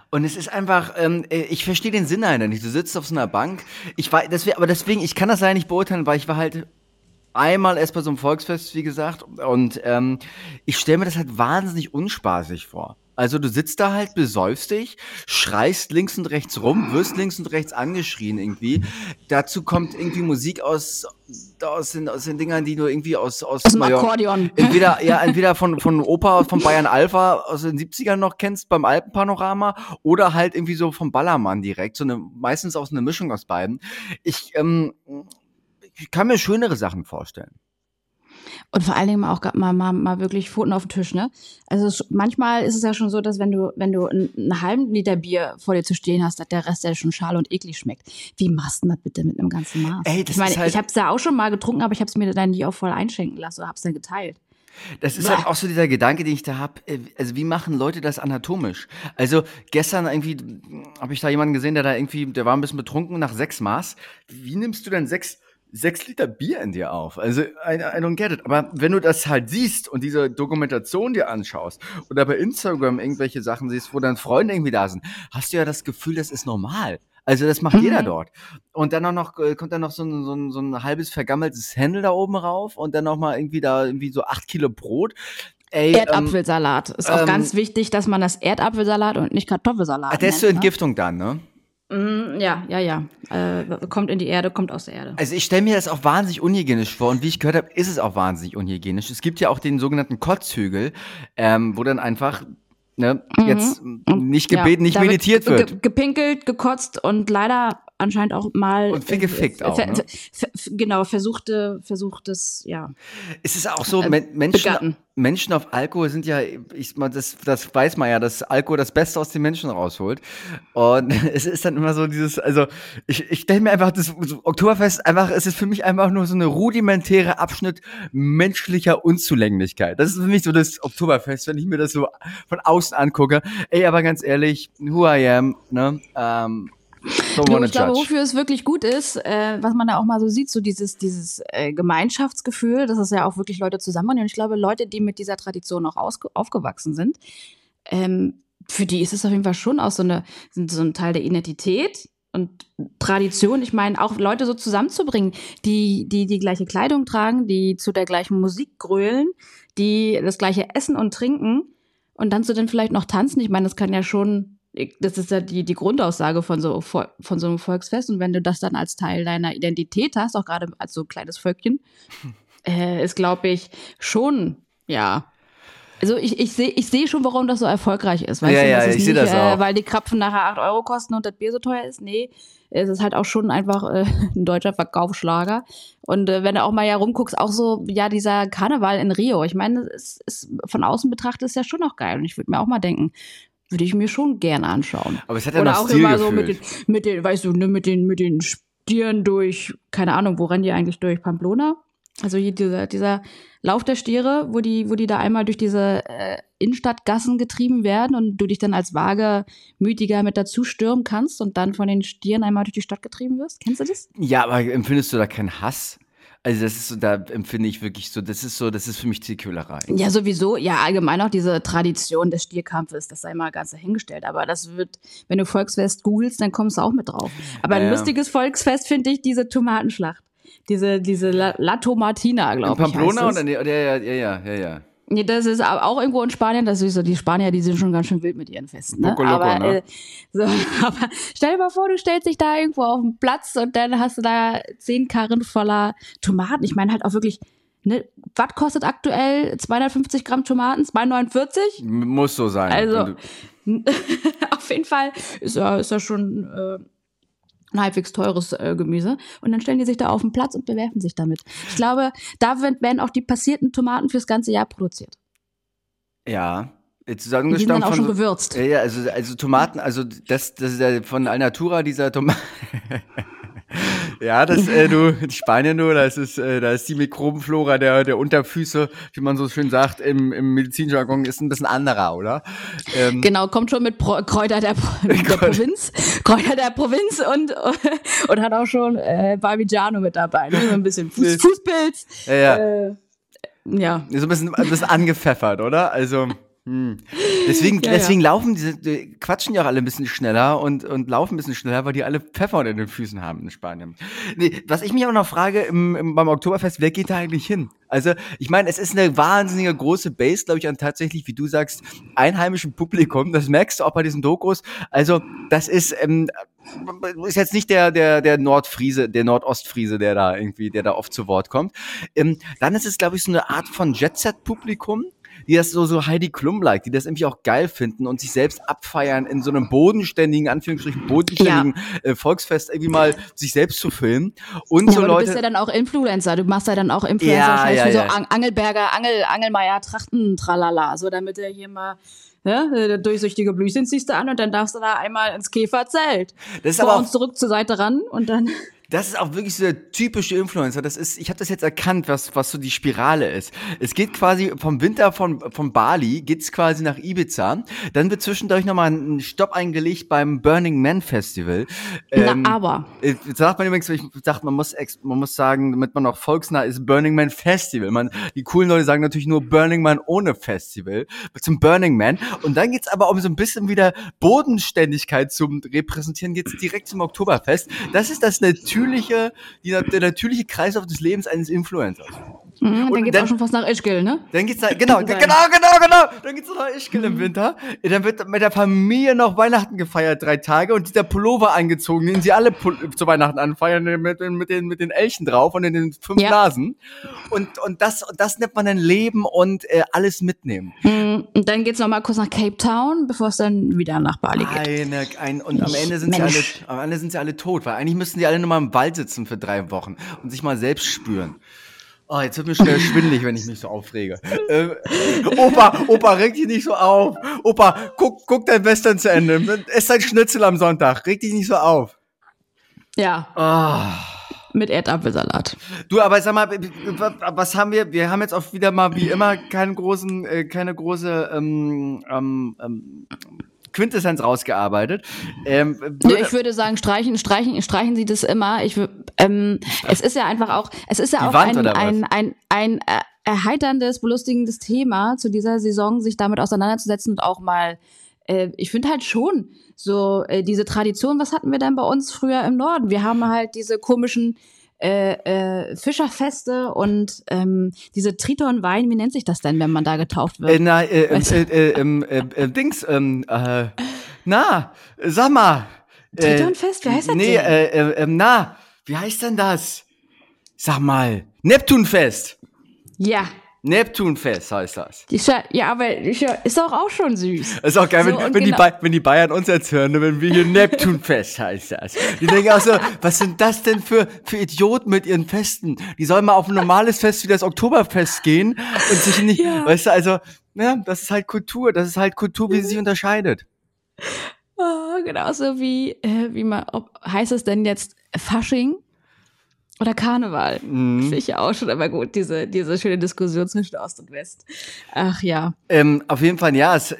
Und es ist einfach, ähm, äh, ich verstehe den Sinn dahinter nicht. Du sitzt auf so einer Bank. Ich war, deswegen, aber deswegen, ich kann das leider nicht beurteilen, weil ich war halt einmal erst bei so einem Volksfest, wie gesagt. Und ähm, ich stelle mir das halt wahnsinnig unspaßig vor. Also du sitzt da halt, besäufst dich, schreist links und rechts rum, wirst links und rechts angeschrien irgendwie. Dazu kommt irgendwie Musik aus, aus, den, aus den Dingern, die du irgendwie aus, aus, Aus dem Mallorca- Akkordeon. Entweder, ja, entweder von, von Opa, von Bayern Alpha aus den 70ern noch kennst beim Alpenpanorama oder halt irgendwie so vom Ballermann direkt. So eine, meistens auch so eine Mischung aus beiden. Ich, ähm, ich kann mir schönere Sachen vorstellen. Und vor allen Dingen auch mal, mal, mal wirklich Pfoten auf den Tisch, ne? Also manchmal ist es ja schon so, dass wenn du, wenn du einen, einen halben Liter Bier vor dir zu stehen hast, dass der Rest ja schon schal und eklig schmeckt. Wie machst du das bitte mit einem ganzen Maß? Ey, das ich meine, ist halt ich habe es ja auch schon mal getrunken, aber ich habe es mir dann nicht auch voll einschenken lassen oder habe es dann geteilt. Das ist halt auch so dieser Gedanke, den ich da habe. Also wie machen Leute das anatomisch? Also gestern irgendwie habe ich da jemanden gesehen, der da irgendwie, der war ein bisschen betrunken nach sechs Maß. Wie nimmst du denn sechs, sechs Liter Bier in dir auf? Also I, I don't get it. Aber wenn du das halt siehst und diese Dokumentation dir anschaust oder bei Instagram irgendwelche Sachen siehst, wo dann Freunde irgendwie da sind, hast du ja das Gefühl, das ist normal. Also das macht jeder Mhm. dort. Und dann auch noch, äh, kommt dann noch so ein, so, ein, so ein halbes vergammeltes Händel da oben rauf und dann noch mal irgendwie da irgendwie so acht Kilo Brot. Ey, ähm, Erdapfelsalat. Ist auch ähm, ganz wichtig, dass man das Erdapfelsalat und nicht Kartoffelsalat ah, der ist zur nennt, Entgiftung dann, ne? Mm, Ja, ja, ja. Äh, kommt in die Erde, kommt aus der Erde. Also ich stelle mir das auch wahnsinnig unhygienisch vor und wie ich gehört habe, ist es auch wahnsinnig unhygienisch. Es gibt ja auch den sogenannten Kotzhügel, ähm, wo dann einfach ne, jetzt nicht gebeten, nicht Mhm. da meditiert wird. ge- Gepinkelt, gekotzt und leider anscheinend auch mal. Und viel gefickt auch, ver- ne? ver- genau, versuchte, versuchtes, ja. Es ist auch so, äh, Men Menschen, begatten. Menschen auf Alkohol sind ja, ich, das, das weiß man ja, dass Alkohol das Beste aus den Menschen rausholt. Und es ist dann immer so dieses, also ich, ich stelle mir einfach das Oktoberfest einfach, es ist für mich einfach nur so eine rudimentäre Abschnitt menschlicher Unzulänglichkeit. Das ist für mich so das Oktoberfest, wenn ich mir das so von außen angucke. Ey, aber ganz ehrlich, who I am, ne? Ähm, Du, wanna ich glaube, judge. wofür es wirklich gut ist, äh, was man da auch mal so sieht, so dieses, dieses äh, Gemeinschaftsgefühl, dass es ja auch wirklich Leute zusammenbringen. Und ich glaube, Leute, die mit dieser Tradition auch aufgewachsen sind, ähm, für die ist es auf jeden Fall schon auch so, eine, so ein Teil der Identität und Tradition. Ich meine, auch Leute so zusammenzubringen, die, die die gleiche Kleidung tragen, die zu der gleichen Musik grölen, die das gleiche essen und trinken und dann zu dann vielleicht noch tanzen. Ich meine, das kann ja schon, das ist ja die, die Grundaussage von so, von so einem Volksfest. Und wenn du das dann als Teil deiner Identität hast, auch gerade als so kleines Völkchen, äh, ist, glaube ich, schon, ja. Also ich, ich sehe ich seh schon, warum das so erfolgreich ist. Weißt Ja, du? ja, ich seh nicht, das auch. Äh, weil die Krapfen nachher 8 Euro kosten und das Bier so teuer ist. Nee, es ist halt auch schon einfach äh, ein deutscher Verkaufsschlager. Und äh, wenn du auch mal ja rumguckst, auch so, ja, dieser Karneval in Rio. Ich meine, es ist von außen betrachtet ist ja schon noch geil. Und ich würde mir auch mal denken, würde ich mir schon gerne anschauen. Aber es hat ja Oder noch auch Stil immer so mit gefühlt. den, mit den, weißt du, ne, mit den, mit den Stieren durch, keine Ahnung, wo rennen die eigentlich durch? Pamplona? Also hier dieser, dieser Lauf der Stiere, wo die, wo die da einmal durch diese äh, Innenstadtgassen getrieben werden und du dich dann als Wagemütiger mit dazu stürmen kannst und dann von den Stieren einmal durch die Stadt getrieben wirst. Kennst du das? Ja, aber empfindest du da keinen Hass? Also das ist so, da empfinde ich wirklich so, das ist so, das ist für mich Tierquälerei. Ja, sowieso. Ja, allgemein auch diese Tradition des Stierkampfes, das sei mal ganz dahingestellt. Aber das wird, wenn du Volksfest googelst, dann kommst du auch mit drauf. Aber ein Ja. lustiges Volksfest finde ich diese Tomatenschlacht. Diese, diese La, La Tomatina, In glaube ich. Pamplona oder ja, ja, ja, ja, ja. Nee, das ist auch irgendwo in Spanien. Das ist so, die Spanier, die sind schon ganz schön wild mit ihren Festen. Ne? Poco Loco, aber, ne? Äh, so, aber stell dir mal vor, du stellst dich da irgendwo auf den Platz und dann hast du da zehn Karren voller Tomaten. Ich meine halt auch wirklich, ne, was kostet aktuell 250 Gramm Tomaten? 2,49? M- Muss so sein. Also- auf jeden Fall ist ja, ist ja schon äh, ein halbwegs teures äh, Gemüse. Und dann stellen die sich da auf den Platz und bewerfen sich damit. Ich glaube, da werden auch die passierten Tomaten fürs ganze Jahr produziert. ja. Jetzt Die sind dann auch schon so, gewürzt. ja, ja, also, also Tomaten, also das, das ist ja von Alnatura, dieser Tomat. ja, das, äh, du, in Spanien nur, das ist, äh, da ist die Mikrobenflora der, der Unterfüße, wie man so schön sagt, im, im Medizinjargon, ist ein bisschen anderer, oder? Ähm, Genau, kommt schon mit Pro Kräuter der, Pro der. Provinz, Kräuter der Provinz und, und hat auch schon äh, Parmigiano mit dabei. Ne? So ein bisschen Fuß, Fußpilz. ja, ja. Äh, ja. So ein bisschen, ein bisschen angepfeffert, oder? Also, hm. Deswegen, Ja, ja. deswegen laufen diese, die quatschen ja auch alle ein bisschen schneller und, und laufen ein bisschen schneller, weil die alle Pfeffer unter den Füßen haben in Spanien. Nee, was ich mich auch noch frage im, im, beim Oktoberfest, wer geht da eigentlich hin? Also, ich meine, es ist eine wahnsinnige große Base, glaube ich, an tatsächlich, wie du sagst, einheimischem Publikum. Das merkst du auch bei diesen Dokus. Also, das ist, ähm, ist jetzt nicht der, der, der Nordfriese, der Nordostfriese, der da irgendwie, der da oft zu Wort kommt. Ähm, dann ist es, glaube ich, so eine Art von Jet-Set-Publikum, die das so, so Heidi Klum-like, die das irgendwie auch geil finden und sich selbst abfeiern in so einem bodenständigen, Anführungsstrichen, bodenständigen äh, Volksfest irgendwie mal sich selbst zu filmen. Und Ja, so Leute. du bist ja dann auch Influencer. Du machst ja dann auch Influencer Ja, ja, ja. so An Angelberger, Angel, Angelmeier, Trachten, tralala. So, damit er hier mal ja, äh, durchsichtige Blüschen ziehst du an und dann darfst du da einmal ins Käferzelt. Das ist Vor aber uns zurück zur Seite ran und dann. Das ist auch wirklich so der typische Influencer. Das ist, ich habe das jetzt erkannt, was, was so die Spirale ist. Es geht quasi vom Winter von, von Bali, geht's quasi nach Ibiza. Dann wird zwischendurch nochmal ein Stopp eingelegt beim Burning Man Festival. Ähm, Na, aber. äh, sagt man übrigens, ich dachte, man muss, man muss sagen, damit man noch volksnah ist, Burning Man Festival. Man, die coolen Leute sagen natürlich nur Burning Man ohne Festival, zum Burning Man. Und dann geht's aber um so ein bisschen wieder Bodenständigkeit zum Repräsentieren, geht's direkt zum Oktoberfest. Das ist das natürliche, die, der natürliche Kreislauf des Lebens eines Influencers. Mhm, dann geht's dann- auch schon fast nach Ischgl, ne? Dann geht's da, genau, genau, genau, genau. Dann geht's noch nach Ischgl im Winter. Dann wird mit der Familie noch Weihnachten gefeiert, drei Tage, und dieser Pullover angezogen, den sie alle zu Weihnachten anfeiern, mit, den- mit den, mit den Elchen drauf und in den fünf Ja. Nasen. Und, und das, und das nennt man dann Leben und äh, alles mitnehmen. Mhm, Und dann geht's noch mal kurz nach Cape Town, bevor es dann wieder nach Bali geht. Eine, ein, und am Ende sind sie alle, am Ende sind sie alle tot, weil eigentlich müssten die alle nur mal im Wald sitzen für drei Wochen und sich mal selbst spüren. Oh, jetzt wird mir schnell schwindelig, wenn ich mich so aufrege. Äh, Opa, Opa, reg dich nicht so auf. Opa, guck, guck dein Western zu Ende. Ess dein Schnitzel am Sonntag. Reg dich nicht so auf. Ja, Ah. mit Erdapfelsalat. Du, aber sag mal, was haben wir? Wir haben jetzt auch wieder mal wie immer keinen großen, äh, keine große ähm, ähm, ähm, Quintessenz rausgearbeitet. Ähm, würde- ich würde sagen, streichen, streichen, streichen Sie das immer. Ich, ähm, es ist ja einfach auch, es ist ja Die auch Wand, ein, ein, ein, ein äh, erheiterndes, belustigendes Thema zu dieser Saison, sich damit auseinanderzusetzen und auch mal, äh, ich finde halt schon so äh, diese Tradition. Was hatten wir denn bei uns früher im Norden? Wir haben halt diese komischen äh, äh, Fischerfeste und ähm, diese Triton-Wein, wie nennt sich das denn, wenn man da getauft wird? Äh, na, äh, äh, Weißt du? äh, äh, ähm, äh, äh, Dings, ähm, äh, na, sag mal. äh, Tritonfest? Wie heißt das Nee, denn? äh, äh, ähm, na, wie heißt denn das? Sag mal, Neptunfest. ja, Neptunfest heißt das. die ja, aber die ist doch auch schon süß. Ist auch geil, So, wenn, wenn, die genau- Ba- wenn die Bayern uns jetzt hören, wenn wir hier Neptunfest heißt das. Die denken auch so, was sind das denn für, für Idioten mit ihren Festen? Die sollen mal auf ein normales Fest wie das Oktoberfest gehen und sich nicht, Ja. weißt du, also, ja, das ist halt Kultur, das ist halt Kultur, wie sie sich unterscheidet. Oh, genauso wie, äh, wie man, ob, heißt es denn jetzt Fasching oder Karneval? Mhm. Finde ich ja auch schon immer gut, diese, diese schöne Diskussion zwischen Ost und West. Ach ja. Ähm, auf jeden Fall, ja, es,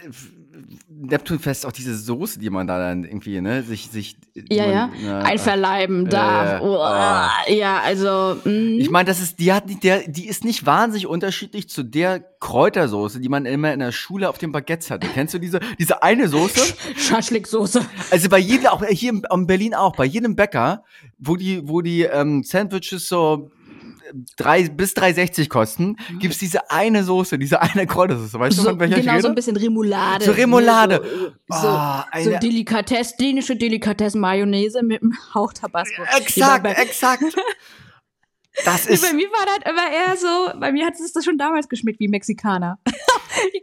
Neptunfest, auch diese Soße, die man da dann irgendwie, ne, sich, sich, Ja, man, ja. na, Einverleiben darf. ja. Ah. Uah. Ja, also, mm, Ich meine, das ist, die hat, nicht- der, die ist nicht wahnsinnig unterschiedlich zu der Kräutersoße, die man immer in der Schule auf dem Baguette hatte. Kennst du diese, diese eine Soße? Schaschliksoße. Also bei jedem, auch hier in, in Berlin auch, bei jedem Bäcker, wo die, wo die ähm, Sandwiches so äh, drei bis 3,60 kosten, gibt's diese eine Soße, diese eine Kräutersoße. Weißt du, So, von welcher ich genau, so ein bisschen Remoulade. So Remoulade. Ne, So, so, Ah, so Delikatesse, dänische Delikatessen-Mayonnaise mit einem Hauch Tabasco. Exakt, exakt. Das ist, bei mir war das immer eher so, bei mir hat es das schon damals geschmeckt wie Mexikaner.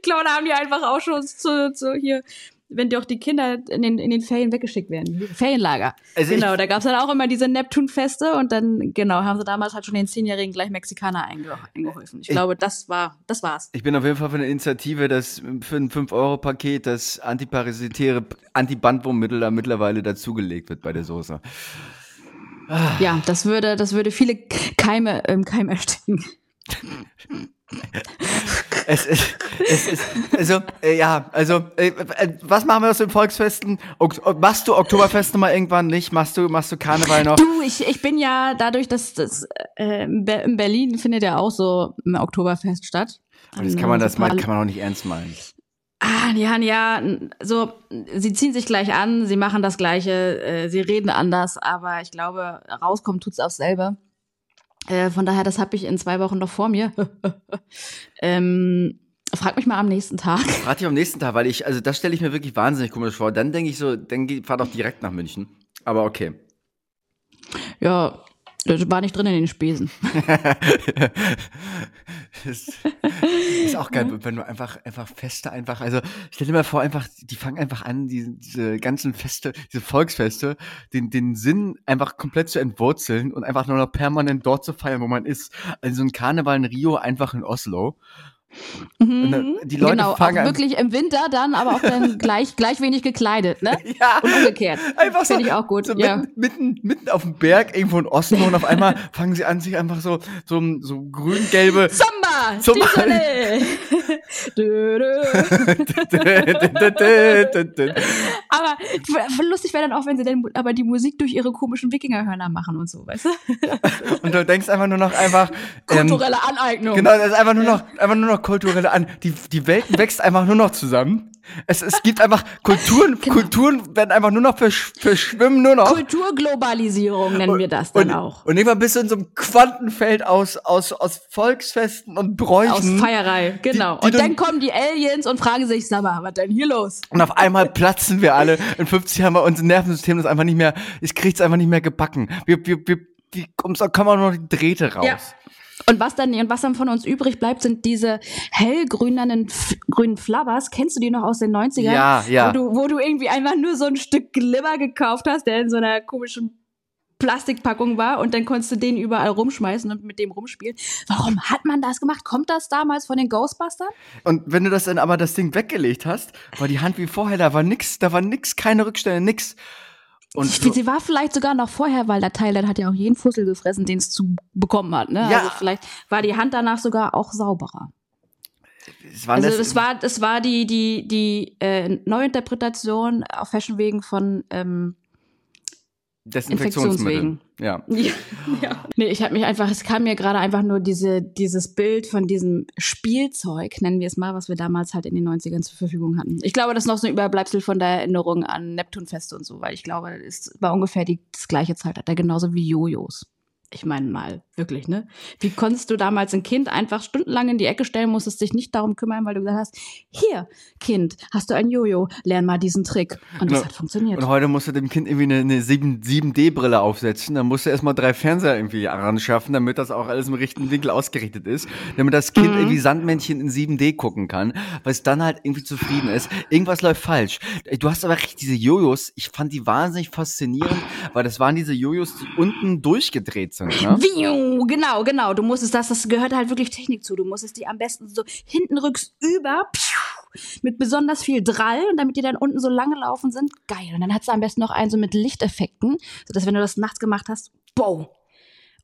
glaube, da haben die einfach auch schon zu, zu hier, wenn doch die Kinder in den, in den Ferien weggeschickt werden. Ferienlager. Also genau, da gab's dann auch immer diese Neptunfeste und dann, genau, haben sie damals halt schon den Zehnjährigen gleich Mexikaner einge eingeholfen. Ich, Ich- glaube, das war, das war's. Ich bin auf jeden Fall für eine Initiative, das für ein 5-Euro-Paket das antiparasitäre Antibandwurmmittel da mittlerweile dazugelegt wird bei der Soße. Ja, das würde, das würde viele Keime im Keim ersticken. Es ist, es ist, also, äh, ja, also, äh, äh, was machen wir aus den Volksfesten? Ok machst du Oktoberfest noch mal irgendwann nicht? Machst du, machst du Karneval noch? Du, ich, ich bin ja dadurch, dass das äh, in Be- in Berlin findet ja auch so ein Oktoberfest statt. Und das kann man, das mal mal, kann man auch nicht ernst meinen. Ah, ja, ja, so, sie ziehen sich gleich an, sie machen das Gleiche, äh, sie reden anders, aber ich glaube, rauskommen tut's auch selber. Äh, von daher, das habe ich in zwei Wochen noch vor mir. ähm, frag mich mal am nächsten Tag. Frag dich am nächsten Tag, weil ich, also das stelle ich mir wirklich wahnsinnig komisch vor. Dann denke ich so, dann fahr doch direkt nach München. Aber okay. Ja, das war nicht drin in den Spesen. ist, ist auch geil, wenn du einfach, einfach Feste einfach, also stell dir mal vor, einfach, die fangen einfach an, diese, diese ganzen Feste, diese Volksfeste, den, den Sinn einfach komplett zu entwurzeln und einfach nur noch permanent dort zu feiern, wo man ist. Also so ein Karneval in Rio, einfach in Oslo. Mhm. die Leute genau, fangen auch wirklich im Winter dann, aber auch dann gleich, gleich wenig gekleidet, ne? Ja. Und umgekehrt. Einfach so, Finde ich auch gut, so ja. mitten, mitten, auf dem Berg irgendwo in Oslo und auf einmal fangen sie an, sich einfach so, so, so grün-gelbe Samba! Dö. aber lustig wäre dann auch, wenn sie dann aber die Musik durch ihre komischen Wikingerhörner machen und so, weißt du? und du denkst einfach nur noch einfach, ähm, Kulturelle Aneignung. Genau, das ist einfach nur noch, einfach nur noch kulturelle an. Die, die Welt wächst einfach nur noch zusammen. Es, es gibt einfach Kulturen, Genau. Kulturen werden einfach nur noch versch verschwimmen nur noch. Kulturglobalisierung nennen wir das dann und, auch. Und irgendwann bist du in so einem Quantenfeld aus, aus, aus Volksfesten und Bräuchen. Aus Feierei, genau. die und du- dann kommen die Aliens und fragen sich, sag mal, was denn hier los? und auf einmal platzen wir alle. In 50 haben wir unser Nervensystem das einfach nicht mehr, es kriegt's einfach nicht mehr gebacken. Wir, wir, wir, wir kommen, kommen auch noch die Drähte raus. Ja. Und was dann, und was dann von uns übrig bleibt, sind diese hellgrünen grünen Flabbers. Kennst du die noch aus den 90ern? Ja, ja. Wo du, wo du irgendwie einfach nur so ein Stück Glimmer gekauft hast, der in so einer komischen Plastikpackung war und dann konntest du den überall rumschmeißen und mit dem rumspielen. Warum hat man das gemacht? Kommt das damals von den Ghostbusters? Und wenn du das dann aber das Ding weggelegt hast, war die Hand wie vorher, da war nix, da war nix, keine Rückstände, nix. Und ich sie war vielleicht sogar noch vorher, weil der Teil dann hat ja auch jeden Fussel gefressen, den es zu bekommen hat. Ne? Ja. Also vielleicht war die Hand danach sogar auch sauberer. es Also das, das war, das war die, die, die äh, Neuinterpretation auf Fashion wegen von ähm, Desinfektionsmittel. Infektionswegen. Ja. ja, ja. Nee, ich habe mich einfach, es kam mir gerade einfach nur diese, dieses Bild von diesem Spielzeug, nennen wir es mal, was wir damals halt in den 90ern zur Verfügung hatten. Ich glaube, das ist noch so ein Überbleibsel von der Erinnerung an Neptunfeste und so, weil ich glaube, das war ungefähr die, das gleiche Zeitalter, genauso wie Jojos. Ich meine mal, wirklich, ne? Wie konntest du damals ein Kind einfach stundenlang in die Ecke stellen, musstest dich nicht darum kümmern, weil du gesagt hast, hier, Kind, hast du ein Jojo, lern mal diesen Trick. Und das Ja. hat funktioniert. Und heute musst du dem Kind irgendwie eine, eine 7, 7D-Brille aufsetzen. Dann musst du erstmal drei Fernseher irgendwie anschaffen, damit das auch alles im richtigen Winkel ausgerichtet ist. Damit das Kind Mhm. irgendwie Sandmännchen in 7D gucken kann, weil es dann halt irgendwie zufrieden ist. Irgendwas läuft falsch. Du hast aber recht, diese Jojos, ich fand die wahnsinnig faszinierend, weil das waren diese Jojos, die unten durchgedreht sind. Ne? Genau, genau. Du musstest das, das gehört halt wirklich Technik zu. Du musstest die am besten so hinten rücks über, mit besonders viel Drall, und damit die dann unten so lange laufen sind. Geil. Und dann hat du am besten noch einen so mit Lichteffekten, sodass wenn du das nachts gemacht hast, bow.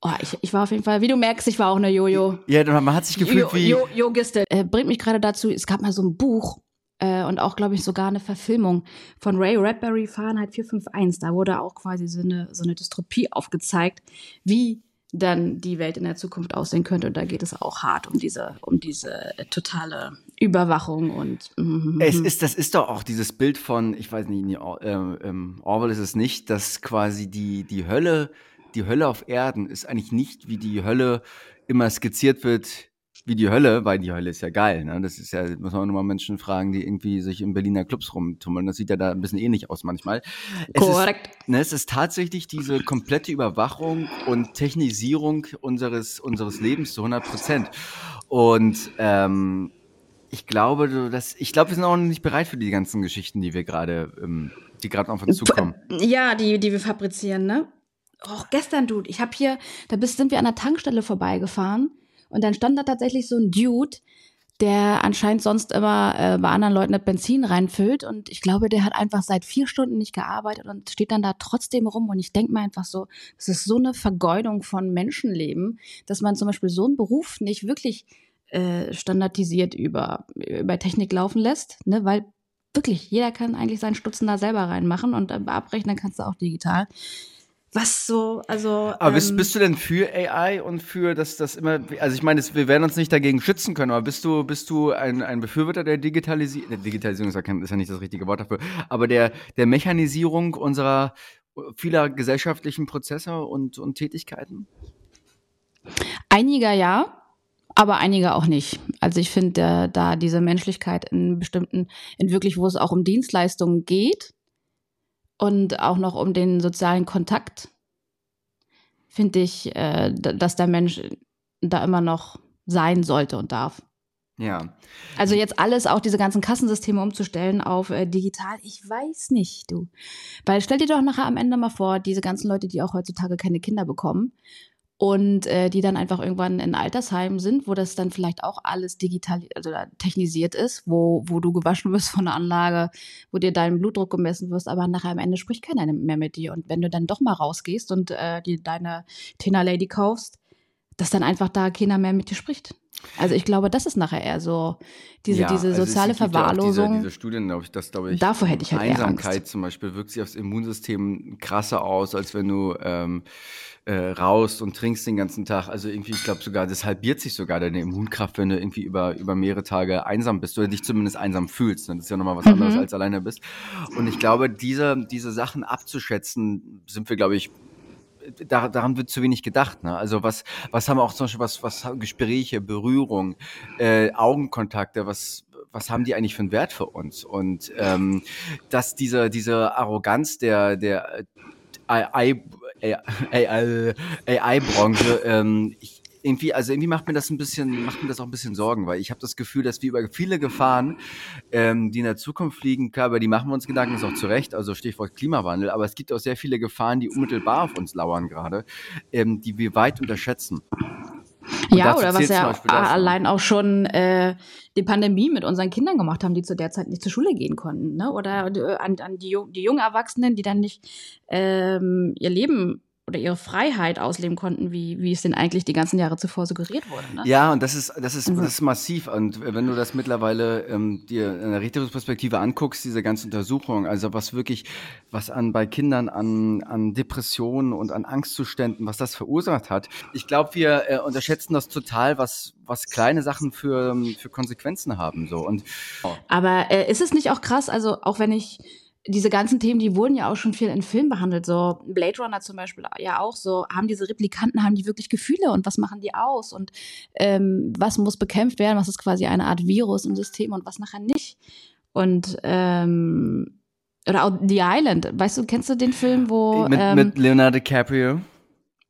Oh, ich, ich war auf jeden Fall, wie du merkst, ich war auch eine Jojo. Ja, man hat sich gefühlt Jo- wie. Jo- Yogistin. Äh, bringt mich gerade dazu, es gab mal so ein Buch äh, und auch, glaube ich, sogar eine Verfilmung von Ray Bradbury, Fahrenheit 451. Da wurde auch quasi so eine, so eine Dystropie aufgezeigt, wie dann die Welt in der Zukunft aussehen könnte. Und da geht es auch hart um diese, um diese totale Überwachung und mhm. Es ist, das ist doch auch dieses Bild von, ich weiß nicht, Or- ähm, ähm, Orwell ist es nicht, dass quasi die, die Hölle, die Hölle auf Erden ist eigentlich nicht, wie die Hölle immer skizziert wird, wie die Hölle, weil die Hölle ist ja geil, ne? Das ist ja, muss man auch nochmal Menschen fragen, die irgendwie sich in Berliner Clubs rumtummeln. Das sieht ja da ein bisschen ähnlich aus manchmal. Es korrekt. Ist, ne, es ist tatsächlich diese komplette Überwachung und Technisierung unseres, unseres Lebens zu 100 Prozent. Und, ähm, ich glaube, du, dass, ich glaube, wir sind auch noch nicht bereit für die ganzen Geschichten, die wir gerade, ähm, die gerade auf uns zukommen. Ja, die, die wir fabrizieren, ne? Auch gestern, Dude, ich habe hier, da bist, sind wir an der Tankstelle vorbeigefahren und dann stand da tatsächlich so ein Dude, der anscheinend sonst immer äh, bei anderen Leuten das Benzin reinfüllt. Und ich glaube, der hat einfach seit vier Stunden nicht gearbeitet und steht dann da trotzdem rum. Und ich denke mir einfach so, das ist so eine Vergeudung von Menschenleben, dass man zum Beispiel so einen Beruf nicht wirklich äh, standardisiert über, über Technik laufen lässt, ne, weil wirklich, jeder kann eigentlich seinen Stutzen da selber reinmachen und äh, abrechnen kannst du auch digital. Was so, also. Aber bist, ähm, bist du denn für AI und für, dass das immer, also ich meine, wir werden uns nicht dagegen schützen können, aber bist du, bist du ein, ein Befürworter der Digitalisierung, der Digitalisierung ist ja, nicht das richtige Wort dafür, aber der, der Mechanisierung unserer vieler gesellschaftlichen Prozesse und, und Tätigkeiten? Einiger ja, aber einige auch nicht. Also ich finde, äh, da diese Menschlichkeit in bestimmten, in wirklich, wo es auch um Dienstleistungen geht und auch noch um den sozialen Kontakt, finde ich, äh, dass der Mensch da immer noch sein sollte und darf. Ja. Also jetzt alles, auch diese ganzen Kassensysteme umzustellen auf äh, digital, ich weiß nicht, du. Weil stell dir doch nachher am Ende mal vor, diese ganzen Leute, die auch heutzutage keine Kinder bekommen und äh, die dann einfach irgendwann in Altersheimen sind, wo das dann vielleicht auch alles digital, also technisiert ist, wo, wo du gewaschen wirst von der Anlage, wo dir dein Blutdruck gemessen wirst, aber nachher am Ende spricht keiner mehr mit dir. Und wenn du dann doch mal rausgehst und äh, die, deine Tina Lady kaufst, dass dann einfach da keiner mehr mit dir spricht. Also ich glaube, das ist nachher eher so diese, ja, diese also soziale Verwahrlosung. Ja diese, diese, Studien, glaube ich, das glaube ich. Davor hätte ich halt Einsamkeit zum Beispiel wirkt sich aufs Immunsystem krasser aus, als wenn du ähm, äh, raust und trinkst den ganzen Tag. Also irgendwie, ich glaube sogar, das halbiert sich sogar deine Immunkraft, wenn du irgendwie über, über mehrere Tage einsam bist oder dich zumindest einsam fühlst. Das ist ja nochmal was mhm. anderes als alleine bist. Und ich glaube, diese, diese Sachen abzuschätzen, sind wir, glaube ich, da, daran wird zu wenig gedacht. Ne? Also was, was haben auch zum Beispiel was, was Gespräche, Berührung, äh, Augenkontakte, was, was haben die eigentlich für einen Wert für uns? Und ähm, dass diese, diese Arroganz der, der AI-Branche, ähm, ich, irgendwie, also irgendwie macht mir das ein bisschen, macht mir das auch ein bisschen Sorgen, weil ich habe das Gefühl, dass wir über viele Gefahren, ähm, die in der Zukunft liegen, klar, über die machen wir uns Gedanken, ist auch zu Recht, also Stichwort Klimawandel, aber es gibt auch sehr viele Gefahren, die unmittelbar auf uns lauern gerade, ähm, die wir weit unterschätzen. Und ja, oder was ja allein auch schon äh, die Pandemie mit unseren Kindern gemacht haben, die zu der Zeit nicht zur Schule gehen konnten. Ne? Oder äh, an, an die, die jungen Erwachsenen, die dann nicht ähm, ihr Leben oder ihre Freiheit ausleben konnten, wie, wie es denn eigentlich die ganzen Jahre zuvor suggeriert wurde. Ne? Ja, und das ist, das ist, das ist massiv. Und wenn du das mittlerweile ähm, dir in der Rechtungsperspektive anguckst, diese ganze Untersuchung, also was wirklich, was an bei Kindern an, an Depressionen und an Angstzuständen, was das verursacht hat. Ich glaube, wir äh, unterschätzen das total, was, was kleine Sachen für, für Konsequenzen haben. So. Und, oh. Aber äh, ist es nicht auch krass, also auch wenn ich diese ganzen Themen, die wurden ja auch schon viel in Filmen behandelt. So Blade Runner zum Beispiel ja auch so. Haben diese Replikanten, haben die wirklich Gefühle und was machen die aus und ähm, was muss bekämpft werden? Was ist quasi eine Art Virus im System und was nachher nicht? Und ähm, oder auch The Island. Weißt du, kennst du den Film, wo mit, ähm, mit Leonardo DiCaprio?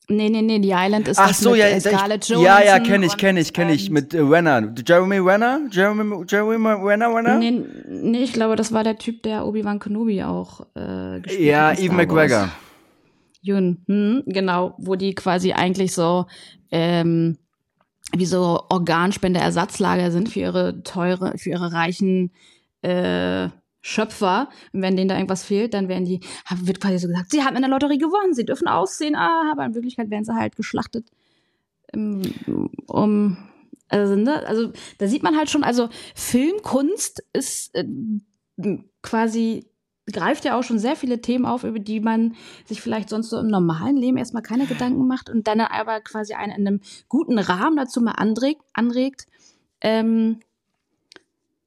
Nee, nee, nee, The Island ist Ach so, mit ja, äh, Scarlett Johansson. Ja, ja, kenne ich, kenne ich, kenne ich. Mit äh, Renner. Jeremy Renner? Jeremy, Jeremy Renner, Renner? Nee, nee, ich glaube, das war der Typ, der Obi-Wan Kenobi auch äh, gespielt ja, hat. Ja, Evan McGregor. Jun, hm, genau, wo die quasi eigentlich so ähm, wie so Organspende-Ersatzlager sind für ihre teure, für ihre reichen äh, Schöpfer. Wenn denen da irgendwas fehlt, dann werden die, wird quasi so gesagt, sie haben in der Lotterie gewonnen, sie dürfen aussehen, ah, aber in Wirklichkeit werden sie halt geschlachtet. Um, also, ne, also da sieht man halt schon, also Filmkunst ist äh, quasi greift ja auch schon sehr viele Themen auf, über die man sich vielleicht sonst so im normalen Leben erstmal keine Gedanken macht und dann aber quasi einen in einem guten Rahmen dazu mal anregt, anregt ähm,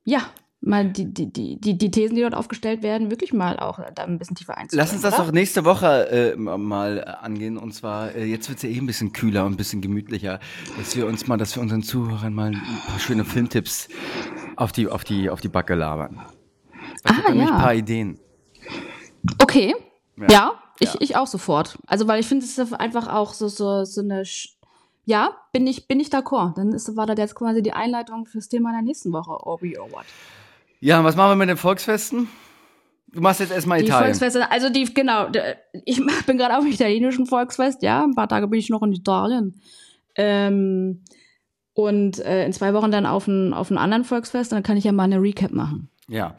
ja, mal die, die, die, die Thesen, die dort aufgestellt werden, wirklich mal auch da ein bisschen tiefer einzugehen. Lass uns das doch nächste Woche äh, mal angehen. Und zwar, äh, jetzt wird es ja eh ein bisschen kühler und ein bisschen gemütlicher, dass wir uns mal, dass wir unseren Zuhörern mal ein paar schöne Filmtipps auf die, auf die, auf die Backe labern. Ich ah, habe ja. ein paar Ideen. Okay. Ja, ja ich, ja. ich auch sofort. Also, weil ich finde, es ist einfach auch so, so, so eine ja, bin ich, bin ich d'accord. Dann ist, war das jetzt quasi die Einleitung fürs Thema der nächsten Woche. Obi or what? Ja, was machen wir mit den Volksfesten? Du machst jetzt erstmal die Italien. Volksfeste, also die, genau, ich bin gerade auf dem italienischen Volksfest, ja, ein paar Tage bin ich noch in Italien. Ähm, und äh, in zwei Wochen dann auf ein, auf ein anderen Volksfest, dann kann ich ja mal eine Recap machen. Ja.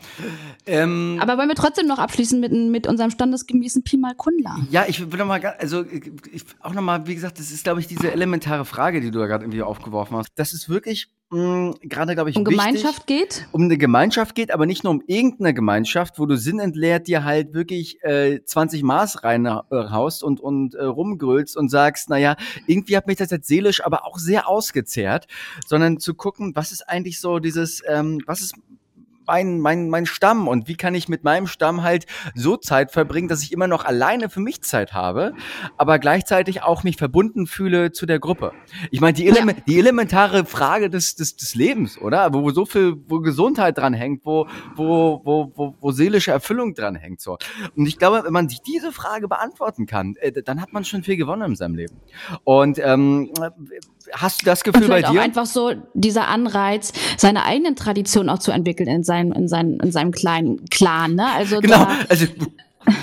Ähm, Aber wollen wir trotzdem noch abschließen mit, mit unserem standesgemäßen Pi mal Kundla? Ja, ich würde noch mal, also ich, auch noch mal, wie gesagt, das ist, glaube ich, diese elementare Frage, die du da gerade irgendwie aufgeworfen hast. Das ist wirklich mh, gerade, glaube ich, um wichtig, Gemeinschaft geht? Um eine Gemeinschaft geht, aber nicht nur um irgendeine Gemeinschaft, wo du sinnentleert dir halt wirklich äh, 20 Maß reinhaust und, und äh, rumgrölst und sagst, naja, irgendwie hat mich das jetzt seelisch aber auch sehr ausgezehrt, sondern zu gucken, was ist eigentlich so dieses, ähm, was ist mein, mein, mein Stamm und wie kann ich mit meinem Stamm halt so Zeit verbringen, dass ich immer noch alleine für mich Zeit habe, aber gleichzeitig auch mich verbunden fühle zu der Gruppe. Ich meine, die, Element, ja. die elementare Frage des, des, des Lebens, oder? Wo, wo so viel, wo Gesundheit dran hängt, wo, wo, wo, wo, wo seelische Erfüllung dran hängt. So. Und ich glaube, wenn man sich diese Frage beantworten kann, äh, dann hat man schon viel gewonnen in seinem Leben. Und ähm, hast du das Gefühl bei dir? Auch einfach so dieser Anreiz, seine eigenen Traditionen auch zu entwickeln in seinem, in seinem, in seinem kleinen Clan, ne? Also genau, also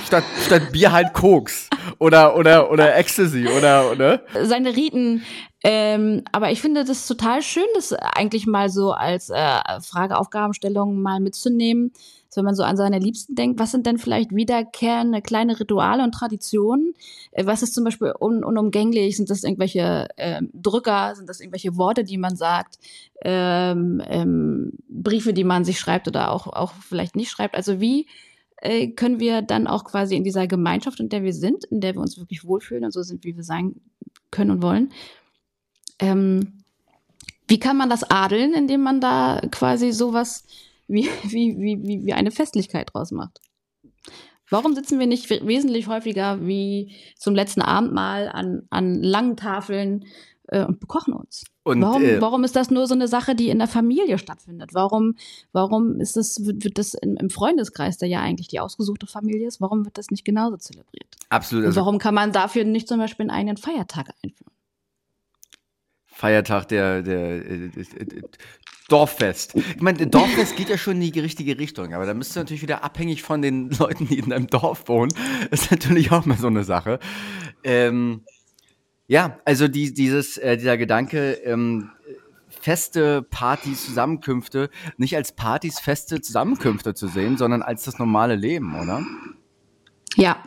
statt, statt Bier halt Koks oder oder oder Ecstasy oder oder seine Riten ähm, aber ich finde das total schön, das eigentlich mal so als äh, Frageaufgabenstellung mal mitzunehmen wenn man so an seine Liebsten denkt, was sind denn vielleicht wiederkehrende kleine Rituale und Traditionen? Äh, was ist zum Beispiel un unumgänglich? Sind das irgendwelche äh, Drücker? Sind das irgendwelche Worte, die man sagt? Ähm, ähm, Briefe, die man sich schreibt oder auch, auch vielleicht nicht schreibt? Also wie äh, können wir dann auch quasi in dieser Gemeinschaft, in der wir sind, in der wir uns wirklich wohlfühlen und so sind, wie wir sein können und wollen, ähm, wie kann man das adeln, indem man da quasi sowas wie, wie, wie, wie eine Festlichkeit draus macht. Warum sitzen wir nicht wesentlich häufiger wie zum letzten Abendmahl an, an langen Tafeln äh, und bekochen uns? Und, warum, äh, warum ist das nur so eine Sache, die in der Familie stattfindet? Warum, warum ist das, wird, wird das im, im Freundeskreis, der ja eigentlich die ausgesuchte Familie ist, warum wird das nicht genauso zelebriert? Absolut. Also und warum kann man dafür nicht zum Beispiel einen eigenen Feiertag einführen? Feiertag der, der, der, der Dorffest. Ich meine, Dorffest geht ja schon in die richtige Richtung, aber da bist du natürlich wieder abhängig von den Leuten, die in deinem Dorf wohnen. Ist natürlich auch mal so eine Sache. Ähm, ja, also die, dieses, äh, dieser Gedanke, ähm, feste Partys, Zusammenkünfte nicht als Partys, feste Zusammenkünfte zu sehen, sondern als das normale Leben, oder? Ja,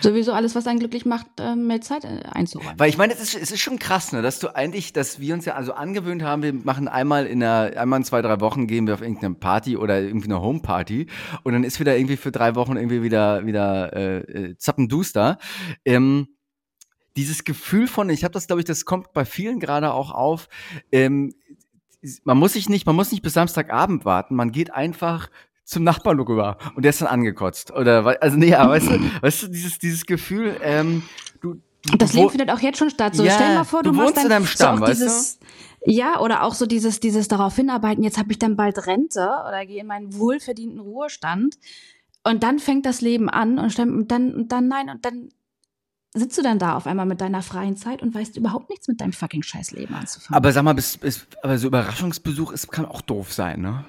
Sowieso alles, was einen glücklich macht, äh, mehr Zeit äh, einzuräumen. Weil ich meine, es ist, es ist schon krass, ne, dass du eigentlich, dass wir uns ja also angewöhnt haben, wir machen einmal in einer, einmal in zwei, drei Wochen gehen wir auf irgendeine Party oder irgendwie eine Homeparty und dann ist wieder irgendwie für drei Wochen irgendwie wieder, wieder äh, äh zappenduster. Ähm, dieses Gefühl von, ich habe das, glaube ich, das kommt bei vielen gerade auch auf, ähm, man muss sich nicht, man muss nicht bis Samstagabend warten, man geht einfach zum Nachbarn rüber und der ist dann angekotzt. Oder also nee, aber weißt du, weißt du, dieses, dieses Gefühl, ähm, du, du das Leben findet auch jetzt schon statt. So, ja, stell mal vor, du, du machst dann in deinem Stamm, so weißt dieses, du? Ja, oder auch so dieses, dieses darauf hinarbeiten, jetzt habe ich dann bald Rente oder gehe in meinen wohlverdienten Ruhestand. Und dann fängt das Leben an und dann, und dann, und dann nein, und dann sitzt du dann da auf einmal mit deiner freien Zeit und weißt überhaupt nichts mit deinem fucking Scheißleben anzufangen. Aber sag mal, bis, bis, aber so Überraschungsbesuch ist, kann auch doof sein, ne?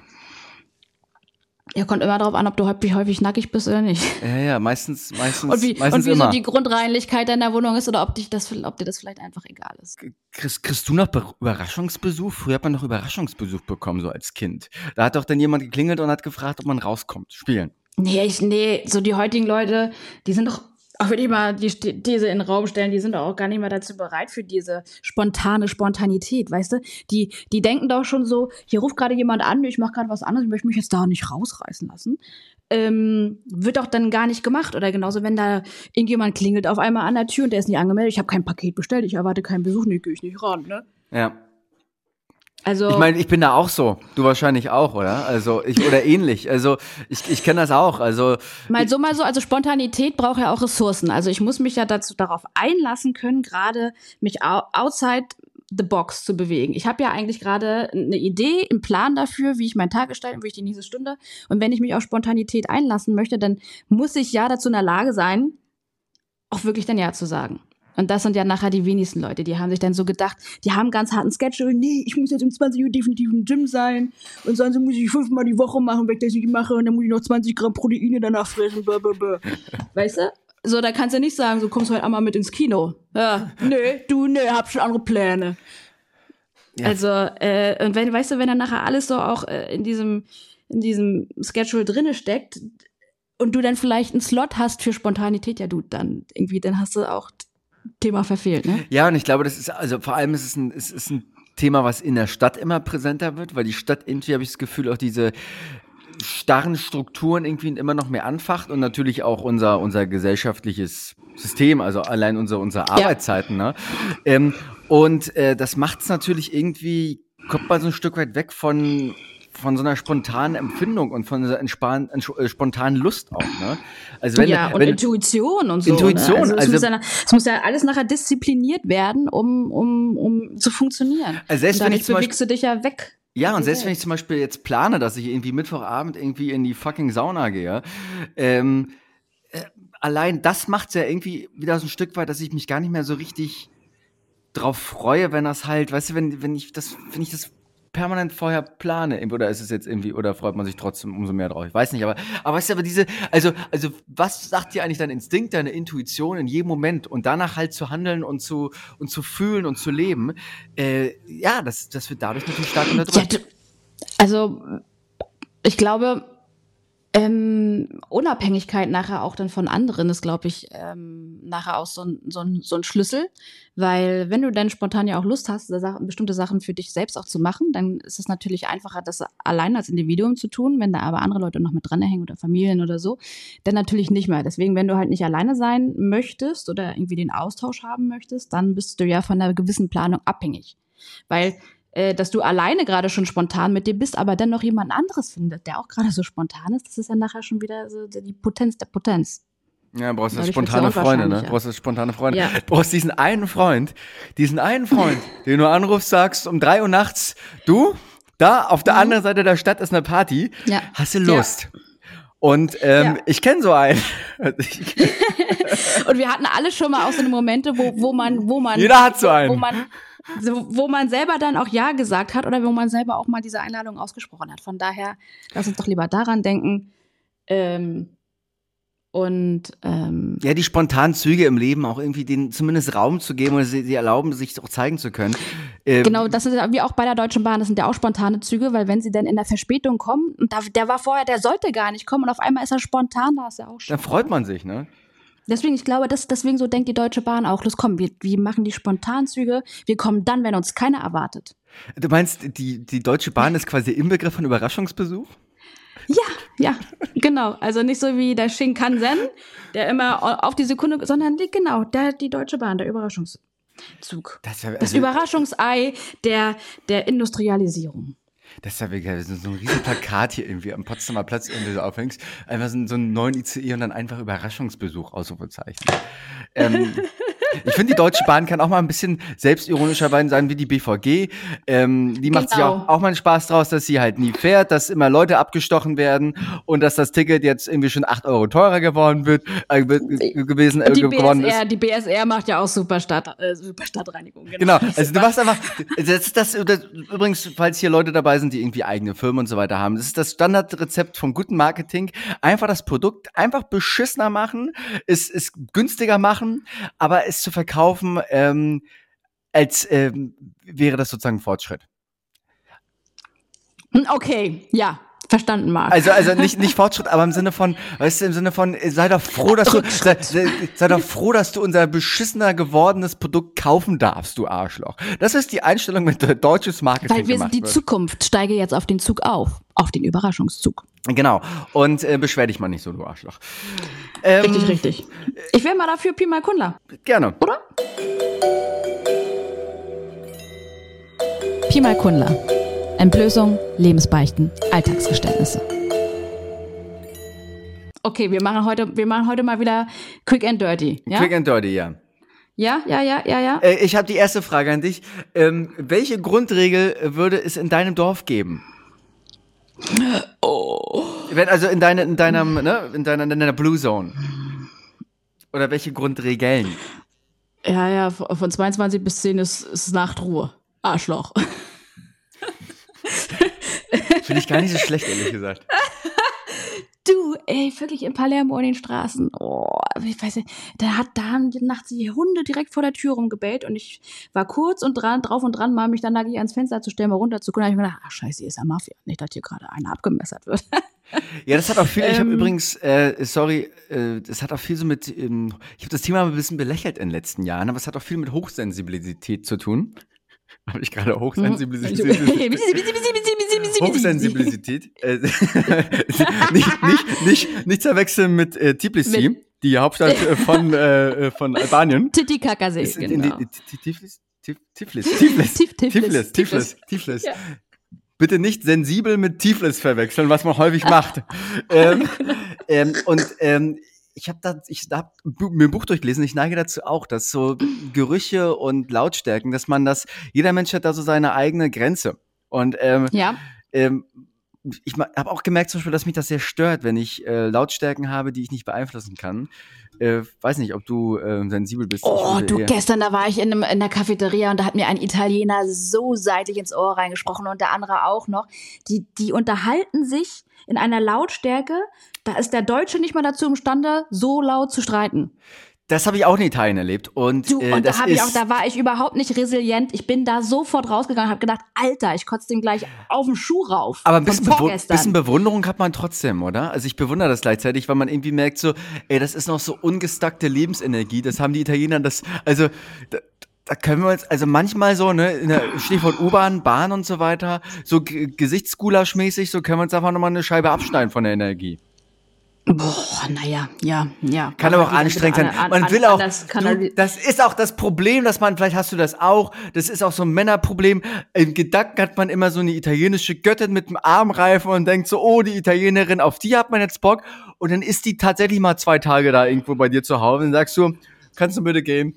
Ja, kommt immer darauf an, ob du häufig, häufig nackig bist oder nicht. Ja, ja, meistens, meistens. Und wie, meistens und wie immer. so die Grundreinlichkeit deiner Wohnung ist oder ob, dich das, ob dir das vielleicht einfach egal ist. Kriegst, kriegst du noch Be Überraschungsbesuch? Früher hat man noch Überraschungsbesuch bekommen, so als Kind. Da hat doch dann jemand geklingelt und hat gefragt, ob man rauskommt, spielen. Nee, ich, nee, so die heutigen Leute, die sind doch auch wenn ich mal die These in den Raum stellen, die sind auch gar nicht mehr dazu bereit für diese spontane Spontanität, weißt du? Die, die denken doch schon so, hier ruft gerade jemand an, ich mache gerade was anderes, ich möchte mich jetzt da nicht rausreißen lassen. Ähm, wird doch dann gar nicht gemacht. Oder genauso, wenn da irgendjemand klingelt auf einmal an der Tür und der ist nicht angemeldet, ich habe kein Paket bestellt, ich erwarte keinen Besuch, nee, gehe ich nicht ran, ne? Ja. Also ich meine, ich bin da auch so. Du wahrscheinlich auch, oder? Also ich oder ähnlich. Also ich, ich kenne das auch. Also mal so mal so. Also Spontanität braucht ja auch Ressourcen. Also ich muss mich ja dazu darauf einlassen können, gerade mich outside the box zu bewegen. Ich habe ja eigentlich gerade eine Idee, einen Plan dafür, wie ich meinen Tag gestalten, wie ich die nächste Stunde. Und wenn ich mich auf Spontanität einlassen möchte, dann muss ich ja dazu in der Lage sein, auch wirklich dann Ja zu sagen. Und das sind ja nachher die wenigsten Leute, die haben sich dann so gedacht, die haben ganz harten Schedule, nee, ich muss jetzt um 20 Uhr definitiv im Gym sein und sonst muss ich fünfmal die Woche machen, wenn ich das nicht mache und dann muss ich noch 20 Gramm Proteine danach fressen, blablabla. Weißt du? So, da kannst du nicht sagen, so kommst heute einmal mit ins Kino. Ja, nö, du, nö, hab schon andere Pläne. Ja. Also, äh, und wenn, weißt du, wenn dann nachher alles so auch äh, in diesem, in diesem Schedule drinne steckt und du dann vielleicht einen Slot hast für Spontanität, ja du, dann irgendwie, dann hast du auch Thema verfehlt, ne? Ja, und ich glaube, das ist, also vor allem ist es ein, es ist ein Thema, was in der Stadt immer präsenter wird, weil die Stadt irgendwie, habe ich das Gefühl, auch diese starren Strukturen irgendwie immer noch mehr anfacht und natürlich auch unser, unser gesellschaftliches System, also allein unsere, unsere Arbeitszeiten. Ja. Ne? Ähm, und äh, das macht es natürlich irgendwie, kommt man so ein Stück weit weg von von so einer spontanen Empfindung und von dieser entspan- entsch- äh, spontanen Lust auch, ne? Also wenn, ja, und wenn, Intuition und so. Intuition, ne? also, es, also- muss ja, es muss ja alles nachher diszipliniert werden, um, um, um zu funktionieren. Also selbst und wenn ich zum bewegst du dich ja weg. Ja, und selbst wenn ich zum Beispiel jetzt plane, dass ich irgendwie Mittwochabend irgendwie in die fucking Sauna gehe, ähm, äh, allein das macht's ja irgendwie wieder so ein Stück weit, dass ich mich gar nicht mehr so richtig drauf freue, wenn das halt, weißt du, wenn, wenn ich das, wenn ich das permanent vorher plane, oder ist es jetzt irgendwie, oder freut man sich trotzdem umso mehr drauf? Ich weiß nicht, aber, aber weißt du, aber diese, also, also, was sagt dir eigentlich dein Instinkt, deine Intuition in jedem Moment und danach halt zu handeln und zu, und zu fühlen und zu leben, äh, ja, das, das wird dadurch natürlich stark Ja, unterdrückt. du, also ich glaube, ähm, Unabhängigkeit nachher auch dann von anderen ist, glaube ich, ähm, nachher auch so ein, so, ein, so ein Schlüssel. Weil wenn du dann spontan ja auch Lust hast, bestimmte Sachen für dich selbst auch zu machen, dann ist es natürlich einfacher, das allein als Individuum zu tun. Wenn da aber andere Leute noch mit dranhängen oder Familien oder so, dann natürlich nicht mehr. Deswegen, wenn du halt nicht alleine sein möchtest oder irgendwie den Austausch haben möchtest, dann bist du ja von einer gewissen Planung abhängig. Weil äh, dass du alleine gerade schon spontan mit dir bist, aber dann noch jemand anderes findet, der auch gerade so spontan ist, das ist ja nachher schon wieder so die Potenz der Potenz. Ja, brauchst du spontane ja Freunde, ne? Brauchst du spontane Freunde. Ja. Brauchst diesen einen Freund, diesen einen Freund, den du anrufst, sagst um drei Uhr nachts, du, da auf der anderen Seite der Stadt ist eine Party, Mhm. Ja. hast du Ja. Lust? Und ähm, Ja. ich kenne so einen. Und wir hatten alle schon mal auch so eine Momente, wo, wo man, wo man, Jeder hat so einen. wo man, so, wo man selber dann auch Ja gesagt hat oder wo man selber auch mal diese Einladung ausgesprochen hat. Von daher, lass uns doch lieber daran denken. Ähm, und ähm, ja, die spontanen Züge im Leben auch irgendwie denen zumindest Raum zu geben oder sie, sie erlauben, sich auch zeigen zu können. Ähm, Genau, das ist ja wie auch bei der Deutschen Bahn, das sind ja auch spontane Züge, weil wenn sie dann in der Verspätung kommen, und da, der war vorher, der sollte gar nicht kommen und auf einmal ist er spontan, da ist ja auch schon. Dann freut man sich, ne? Deswegen, ich glaube, das, deswegen so denkt die Deutsche Bahn auch, los komm, wir, wir machen die Spontanzüge, wir kommen dann, wenn uns keiner erwartet. Du meinst, die, die Deutsche Bahn ist quasi im Begriff von Überraschungsbesuch? Ja, ja, genau. Also nicht so wie der Shinkansen, der immer auf die Sekunde, sondern die, genau, der, die Deutsche Bahn, der Überraschungszug. Das ja, Das also- Überraschungsei der, der Industrialisierung. Das ist ja so ein riesen Plakat hier irgendwie am Potsdamer Platz irgendwie so aufhängst. Einfach so, so einen neuen ICE und dann einfach Überraschungsbesuch, Ausrufezeichen. ähm, ich finde, die Deutsche Bahn kann auch mal ein bisschen selbstironischer sein wie die BVG. Ähm, die macht sich Genau. auch, auch mal einen Spaß draus, dass sie halt nie fährt, dass immer Leute abgestochen werden und dass das Ticket jetzt irgendwie schon 8 Euro teurer geworden wird, äh, gewesen äh, die geworden ist. BSR, die BSR macht ja auch super, Stadt, äh, super Stadtreinigung. Genau, also du machst einfach, das ist das, das, übrigens, falls hier Leute dabei sind, die irgendwie eigene Firmen und so weiter haben, das ist das Standardrezept von gutem Marketing. Einfach das Produkt einfach beschissener machen, es, es günstiger machen, aber es zu verkaufen, ähm, als ähm, wäre das sozusagen ein Fortschritt. Okay, ja, verstanden, Marc. Also, also nicht, nicht Fortschritt, aber im Sinne von, weißt du, im Sinne von, äh, sei doch froh, dass du, sei, sei, doch froh, dass du unser beschissener gewordenes Produkt kaufen darfst, du Arschloch. Das ist die Einstellung, mit deutsches Marketing Weil wir sind die wird. Zukunft. Steige jetzt auf den Zug auf. Auf den Überraschungszug. Genau. Und äh, beschwer dich mal nicht so, du Arschloch. Ähm, Richtig, richtig. Ich wäre mal dafür Pi mal Kundler, Gerne. oder? Pi mal Kundler. Entblößung, Lebensbeichten, Alltagsgeständnisse. Okay, wir machen heute, wir machen heute mal wieder Quick and Dirty. Ja, Quick and dirty, ja. ja, ja, ja, ja. ja. Äh, ich habe die erste Frage an dich. Ähm, welche Grundregel würde es in deinem Dorf geben? Oh. Wenn, also in, deine, in deinem, ne, in deiner, in deiner Blue Zone. Oder welche Grundregeln? Ja, ja, von 22 bis 10 ist, ist Nachtruhe. Arschloch. Finde ich gar nicht so schlecht, ehrlich gesagt. Du, ey, wirklich in Palermo in den Straßen. Oh, ich weiß nicht, da hat da haben nachts die Hunde direkt vor der Tür rumgebellt und ich war kurz und dran, drauf und dran, mal mich dann da ans Fenster zu stellen, mal runterzugucken. Da hab ich mir gedacht, ach scheiße, hier ist ja Mafia. Nicht, dass hier gerade einer abgemessert wird. Ja, das hat auch viel, ich habe Ähm. übrigens, äh, sorry, äh, das hat auch viel so mit, ähm, ich habe das Thema ein bisschen belächelt in den letzten Jahren, aber es hat auch viel mit Hochsensibilität zu tun. Habe ich gerade Hochsensibilität? Hochsensibilität. Äh, nicht, nicht, nicht, nicht verwechseln mit äh, Tbilisi, Mit- die Hauptstadt äh, von, äh, äh, von Albanien. Titicacasee, genau. Tiflis? Tif- Tiflis? Tiflis? Tif- Tiflis. Tiflis? Tiflis? Bitte nicht sensibel mit Tiflis verwechseln, was man häufig macht. ähm, ähm, und ähm, ich habe da, ich hab mir ein Buch durchgelesen, ich neige dazu auch, dass so Gerüche und Lautstärken, dass man das, jeder Mensch hat da so seine eigene Grenze. Und ähm, Ja. ähm, ich habe auch gemerkt zum Beispiel, dass mich das sehr stört, wenn ich äh, Lautstärken habe, die ich nicht beeinflussen kann. Äh, weiß nicht, ob du äh, sensibel bist. Oh, du, eher- gestern, da war ich in, einem, in der Cafeteria und da hat mir ein Italiener so seitlich ins Ohr reingesprochen und der andere auch noch. Die, die unterhalten sich in einer Lautstärke, da ist der Deutsche nicht mal dazu imstande, so laut zu streiten. Das habe ich auch in Italien erlebt. Und, Du, äh, und da habe ich auch, da war ich überhaupt nicht resilient. Ich bin da sofort rausgegangen, habe gedacht, Alter, ich kotze dem gleich auf den Schuh rauf. Aber ein bisschen, Bewu bisschen Bewunderung hat man trotzdem, oder? Also ich bewundere das gleichzeitig, weil man irgendwie merkt so, ey, das ist noch so ungestackte Lebensenergie. Das haben die Italiener, das, also da, da können wir uns, also manchmal so, ne, in der Stichwort U-Bahn, Bahn und so weiter, so Gesichtsgulasch-mäßig, so können wir uns einfach nochmal eine Scheibe abschneiden von der Energie. Boah, naja, ja, ja. Kann aber auch wieder anstrengend sein. an- an- Man an- will auch, du, das ist auch das Problem, dass man, vielleicht hast du das auch, das ist auch so ein Männerproblem. Im Gedanken hat man immer so eine italienische Göttin mit einem Armreifen und denkt so, oh, die Italienerin, auf die hat man jetzt Bock. Und dann ist die tatsächlich mal zwei Tage da irgendwo bei dir zu Hause und sagst du, kannst du bitte gehen?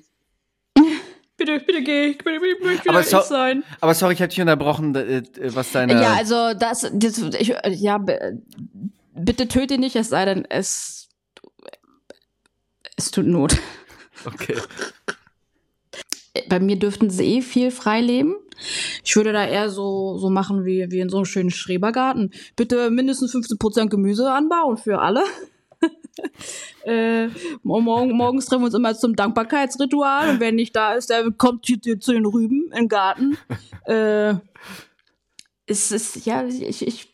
Bitte, bitte geh, bitte, bitte, bitte, Aber so- sein. Aber sorry, ich hätte dich unterbrochen, äh, äh, was deine... Ja, also das, das ich, ja, bitte töte ihn nicht, es sei denn, es, es tut Not. okay. Bei mir dürften sie eh viel frei leben. Ich würde da eher so, so machen wie, wie in so einem schönen Schrebergarten. Bitte mindestens 15% Gemüse anbauen für alle. äh, morgen, morgens treffen wir uns immer zum Dankbarkeitsritual und wer nicht da ist, der kommt hier zu zu den Rüben im Garten. äh, es ist, ja, ich, ich,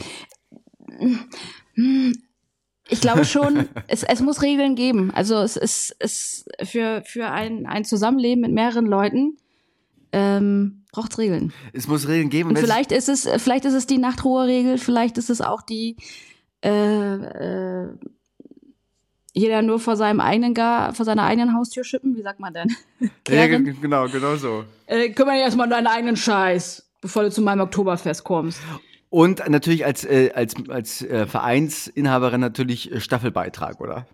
ich glaube schon, es, es muss Regeln geben. Also es ist, es für, für ein, ein Zusammenleben mit mehreren Leuten ähm, braucht Regeln. Es muss Regeln geben. Und vielleicht ist es, vielleicht ist es die Nachtruheregel, vielleicht ist es auch die äh, äh, jeder nur vor seinem eigenen Gar, vor seiner eigenen Haustür schippen. Wie sagt man denn? ja, genau, genau so. Äh, kümmere dich erstmal um deinen eigenen Scheiß, bevor du zu meinem Oktoberfest kommst. Und natürlich als, äh, als, als äh, Vereinsinhaberin natürlich äh, Staffelbeitrag, oder?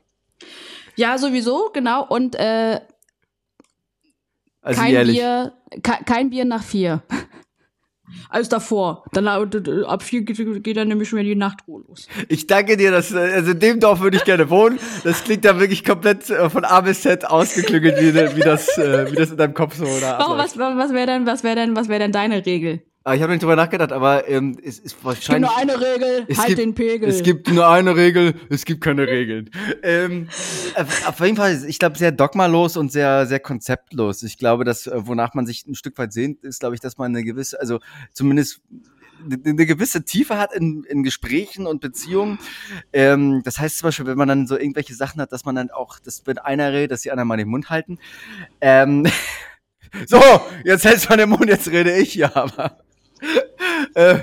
Ja, sowieso, genau. Und äh, Also kein jährlich. Bier, ke kein Bier nach vier. Alles davor. Dann äh, ab vier geht, geht dann nämlich schon wieder die Nachtruhe los. Ich danke dir, dass, äh, also in dem Dorf würde ich gerne wohnen. Das klingt da wirklich komplett von A bis Z ausgeklügelt, wie, wie, das, wie das in deinem Kopf so oder Warum, was, was wäre denn, was wäre denn, was wäre denn deine Regel? Ah, Ich habe nicht drüber nachgedacht, aber ähm, es ist Es gibt wahrscheinlich. nur eine Regel, es halt gibt, den Pegel. Es gibt nur eine Regel, es gibt keine Regeln. Ähm, auf, auf jeden Fall, ich glaube, sehr dogmalos und sehr, sehr konzeptlos. Ich glaube, dass, äh, wonach man sich ein Stück weit sehnt, ist, glaube ich, dass man eine gewisse, also zumindest eine eine gewisse Tiefe hat in, in Gesprächen und Beziehungen. Ähm, das heißt zum Beispiel, wenn man dann so irgendwelche Sachen hat, dass man dann auch, dass wenn einer redet, dass die anderen mal den Mund halten. Ähm, so, jetzt hältst du mal den Mund, jetzt rede ich ja, aber. Äh,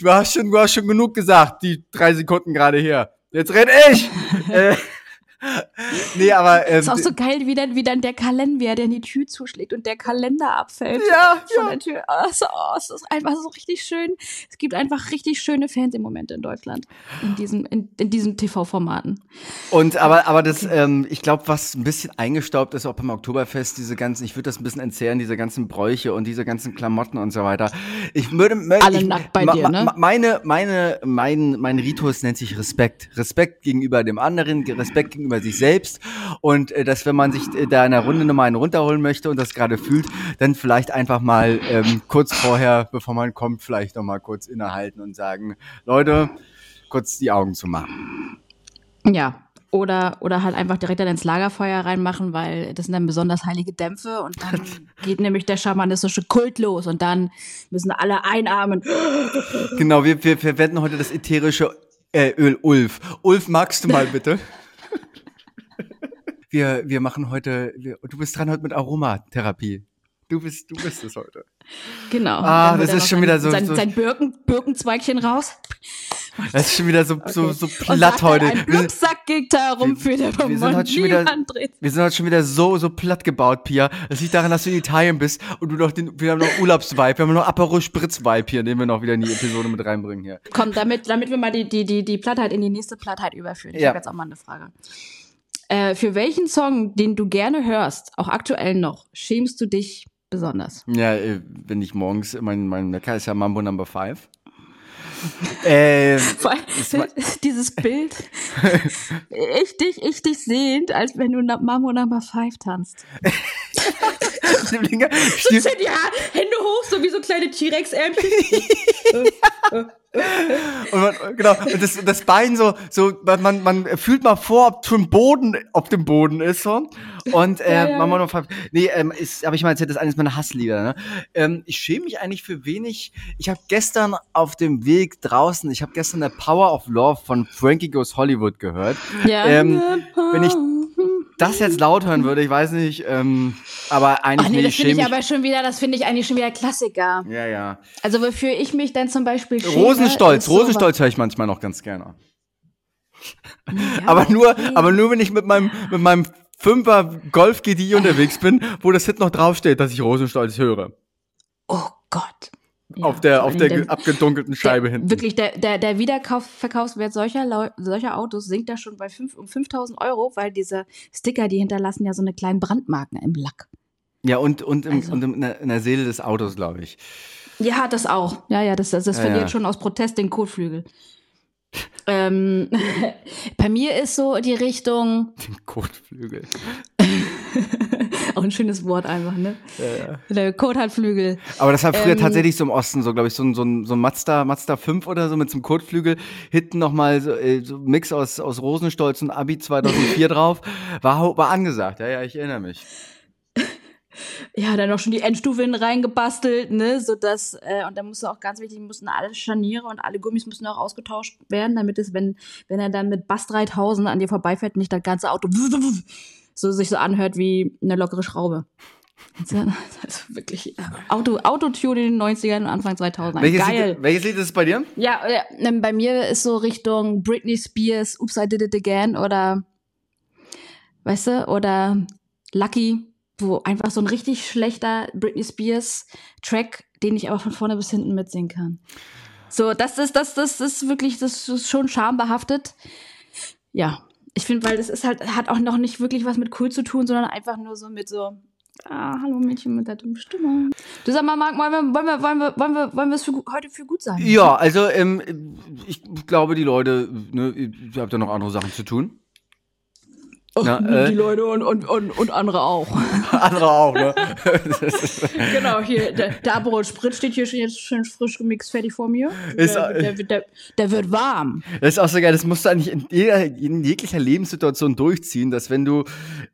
du, hast schon, du hast schon genug gesagt, die drei Sekunden gerade hier. Jetzt rede ich! äh, nee, aber. Ähm, ist auch so geil, wie dann, wie dann der Kalender, der in die Tür zuschlägt und der Kalender abfällt. Ja, von ja. der Tür. Oh, so, oh, es ist einfach so richtig schön. Es gibt einfach richtig schöne Fernsehmomente in Deutschland. In diesen, in, in diesen TV-Formaten. Und aber, aber das, ähm, ich glaube, was ein bisschen eingestaubt ist, auch beim Oktoberfest, diese ganzen, ich würde das ein bisschen entzehren, diese ganzen Bräuche und diese ganzen Klamotten und so weiter. Ich würde, Alle ich, nackt bei ma- dir, ne? Meine, meine, mein, mein Ritus nennt sich Respekt. Respekt gegenüber dem anderen, Respekt gegenüber sich selbst und äh, dass wenn man sich äh, da in der Runde nochmal einen runterholen möchte und das gerade fühlt, dann vielleicht einfach mal ähm, kurz vorher, bevor man kommt, vielleicht noch mal kurz innehalten und sagen, Leute, kurz die Augen zu machen. Ja. Oder, oder halt einfach direkt dann ins Lagerfeuer reinmachen, weil das sind dann besonders heilige Dämpfe und dann geht nämlich der schamanistische Kult los und dann müssen alle einarmen. Genau, wir, wir verwenden heute das ätherische äh, Öl Ulf. Ulf, magst du mal bitte? Wir, wir machen heute, wir, du bist dran heute mit Aromatherapie. Du bist, du bist es heute. Genau. Ah, das ist schon sein, wieder so- Sein, so- sein Birken, Birkenzweigchen raus. Das ist schon wieder so, so, Okay. so Und platt heute. Blubsack geht da rumführt, der wir sind heute schon wieder- wir sind heute schon wieder so, so platt gebaut, Pia. Das liegt daran, dass du in Italien bist und du noch den, wir haben noch Urlaubsvibe, wir haben noch Aperol Spritz-Vibe hier, den wir noch wieder in die Episode mit reinbringen hier. Komm, damit, damit wir mal die, die, die, die Plattheit in die nächste Plattheit überführen. Ich Ja. habe jetzt auch mal eine Frage. Äh, für welchen Song, den du gerne hörst, auch aktuell noch, schämst du dich besonders? Ja, äh, wenn ich morgens, mein, mein Mecker ist ja Mambo Number 5. äh, Vor allem, dieses Bild, ich dich, ich dich sehend, als wenn du Mambo Number 5 tanzt. Sind ja Hände hoch, so wie so kleine T-Rex-Ärmchen. Und man, genau, und das, das Bein so, so, man, man, fühlt mal vor, ob schon Boden auf dem Boden ist, so. Und, äh, Ja, ja, Mama noch, nee, ähm, ist, aber ich meine, das ist eines meiner Hasslieder, ne? Ähm, ich schäme mich eigentlich für wenig. Ich habe gestern auf dem Weg draußen, ich habe gestern The Power of Love von Frankie Goes Hollywood gehört. Ja. Ähm, wenn ich das jetzt laut hören würde, ich weiß nicht, ähm, aber eigentlich Ach nee, das finde ich aber schon wieder, das finde ich eigentlich schon wieder Klassiker. Ja, ja. Also wofür ich mich dann zum Beispiel schäme, Rosenstolz, Rosenstolz höre ich manchmal noch ganz gerne. Ja, aber nur, okay. aber nur wenn ich mit meinem, mit meinem Fünfer Golf GTI unterwegs bin, wo das Hit noch draufsteht, dass ich Rosenstolz höre. Oh Gott. Ja, auf der, auf der, der- ge- abgedunkelten Scheibe der, hinten. Wirklich, der, der, der Wiederverkaufswert solcher, Leu solcher Autos sinkt da schon bei fünf, um 5000 Euro, weil diese Sticker, die hinterlassen ja so eine kleinen Brandmarken im Lack. Ja, und, und, im, Also. und in, der, in der Seele des Autos, glaube ich. Ja, das auch. Ja, ja, das, das, das Ja, verliert ja. schon aus Protest den Kotflügel. ähm, bei mir ist so die Richtung, Den Kotflügel. auch ein schönes Wort einfach, ne? Der Kot hat Flügel. Aber das war früher Ähm, tatsächlich so im Osten, so glaube ich, so ein, so ein, so ein Mazda, Mazda 5 oder so mit so einem Kotflügel. Hinten nochmal so, äh, so ein Mix aus, aus Rosenstolz und Abi 2004 drauf. War, war angesagt, ja, ja, ich erinnere mich. Ja, dann noch schon die Endstufe hin reingebastelt, ne, so dass äh, und dann musste auch ganz wichtig, mussten alle Scharniere und alle Gummis mussten auch ausgetauscht werden, damit es, wenn wenn er dann mit Bass 3000 an dir vorbeifährt, nicht das ganze Auto so sich so anhört wie eine lockere Schraube. Also, Das ist wirklich Auto Autotune in den 90ern und Anfang 2000. Welches Geil. Lied, welches Lied ist es bei dir? Ja, äh, ähm, bei mir ist so Richtung Britney Spears, Oops, I Did It Again oder, weißt du, oder Lucky, wo einfach so ein richtig schlechter Britney Spears Track, den ich aber von vorne bis hinten mitsingen kann. So, das ist, das, das ist wirklich, das ist schon schambehaftet. Ja, ich finde, weil das ist halt, hat auch noch nicht wirklich was mit cool zu tun, sondern einfach nur so mit so, ah, hallo Mädchen mit der dummen Stimme. Du sag mal, Marc, wollen wir, wollen wir, wollen wir, wollen wir, wollen wir es für, heute für gut sein? Ja, also ähm, ich glaube, die Leute, ne, ihr habt ja noch andere Sachen zu tun. Na, äh. die Leute und, und, und, und andere auch. andere auch, ne? genau, hier, der, der Aperol Sprit steht hier schon jetzt schön frisch gemixt fertig vor mir. Ist- der, der, der, der, wird warm. Das ist auch so geil, das musst du eigentlich in, jeder, in jeglicher Lebenssituation durchziehen, dass wenn du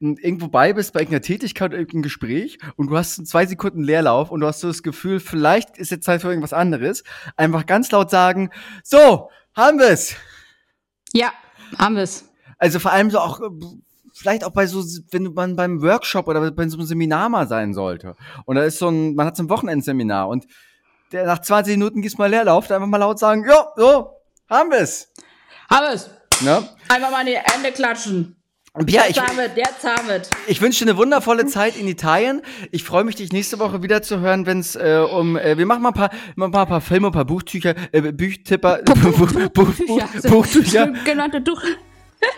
m, irgendwo bei bist, bei irgendeiner Tätigkeit, irgendeinem Gespräch und du hast zwei Sekunden Leerlauf und du hast so das Gefühl, vielleicht ist jetzt Zeit für irgendwas anderes, einfach ganz laut sagen, so, haben wir's. Ja, haben wir's. Also vor allem so auch, äh, vielleicht auch bei so, wenn man beim Workshop oder bei so einem Seminar mal sein sollte. Und da ist so ein, man hat so ein Wochenendseminar und der nach 20 Minuten gibt's mal Leerlauf, dann einfach mal laut sagen, jo, so, haben wir's. Haben wir's. Ne? Einfach mal in die Hände klatschen. Und ja, ich, jetzt. Ich wünsche dir eine wundervolle Zeit in Italien. Ich freue mich, dich nächste Woche wieder zu hören, wenn es äh, um. Äh, wir machen mal ein paar, mal ein paar, paar Filme, ein paar Buchtücher, äh, Büchtipper, Buch, Buch, Buch, Buchtücher, Genannte Duch.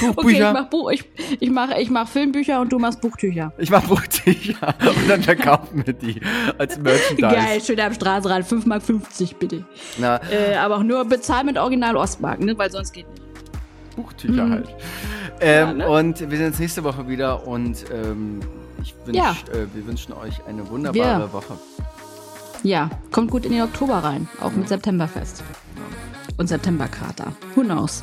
Okay, ich Buchbücher. mach, Buch, ich, ich, mach, ich mach Filmbücher und du machst Buchtücher. Ich mach Buchtücher und dann verkaufen wir die als Merchandise. Geil, schön am Straßenrand. 5,50 Mark Bitte. Na, Äh, aber auch nur bezahlt mit Original Ostmark, ne? Weil sonst geht nicht. Buchtücher halt. Ähm, Ja, ne? Und wir sehen uns nächste Woche wieder und ähm, ich wünsch, Ja. äh, wir wünschen euch eine wunderbare Wir. Woche. Ja, kommt gut in den Oktober rein. Auch mit Septemberfest. Und Septemberkrater. Who knows?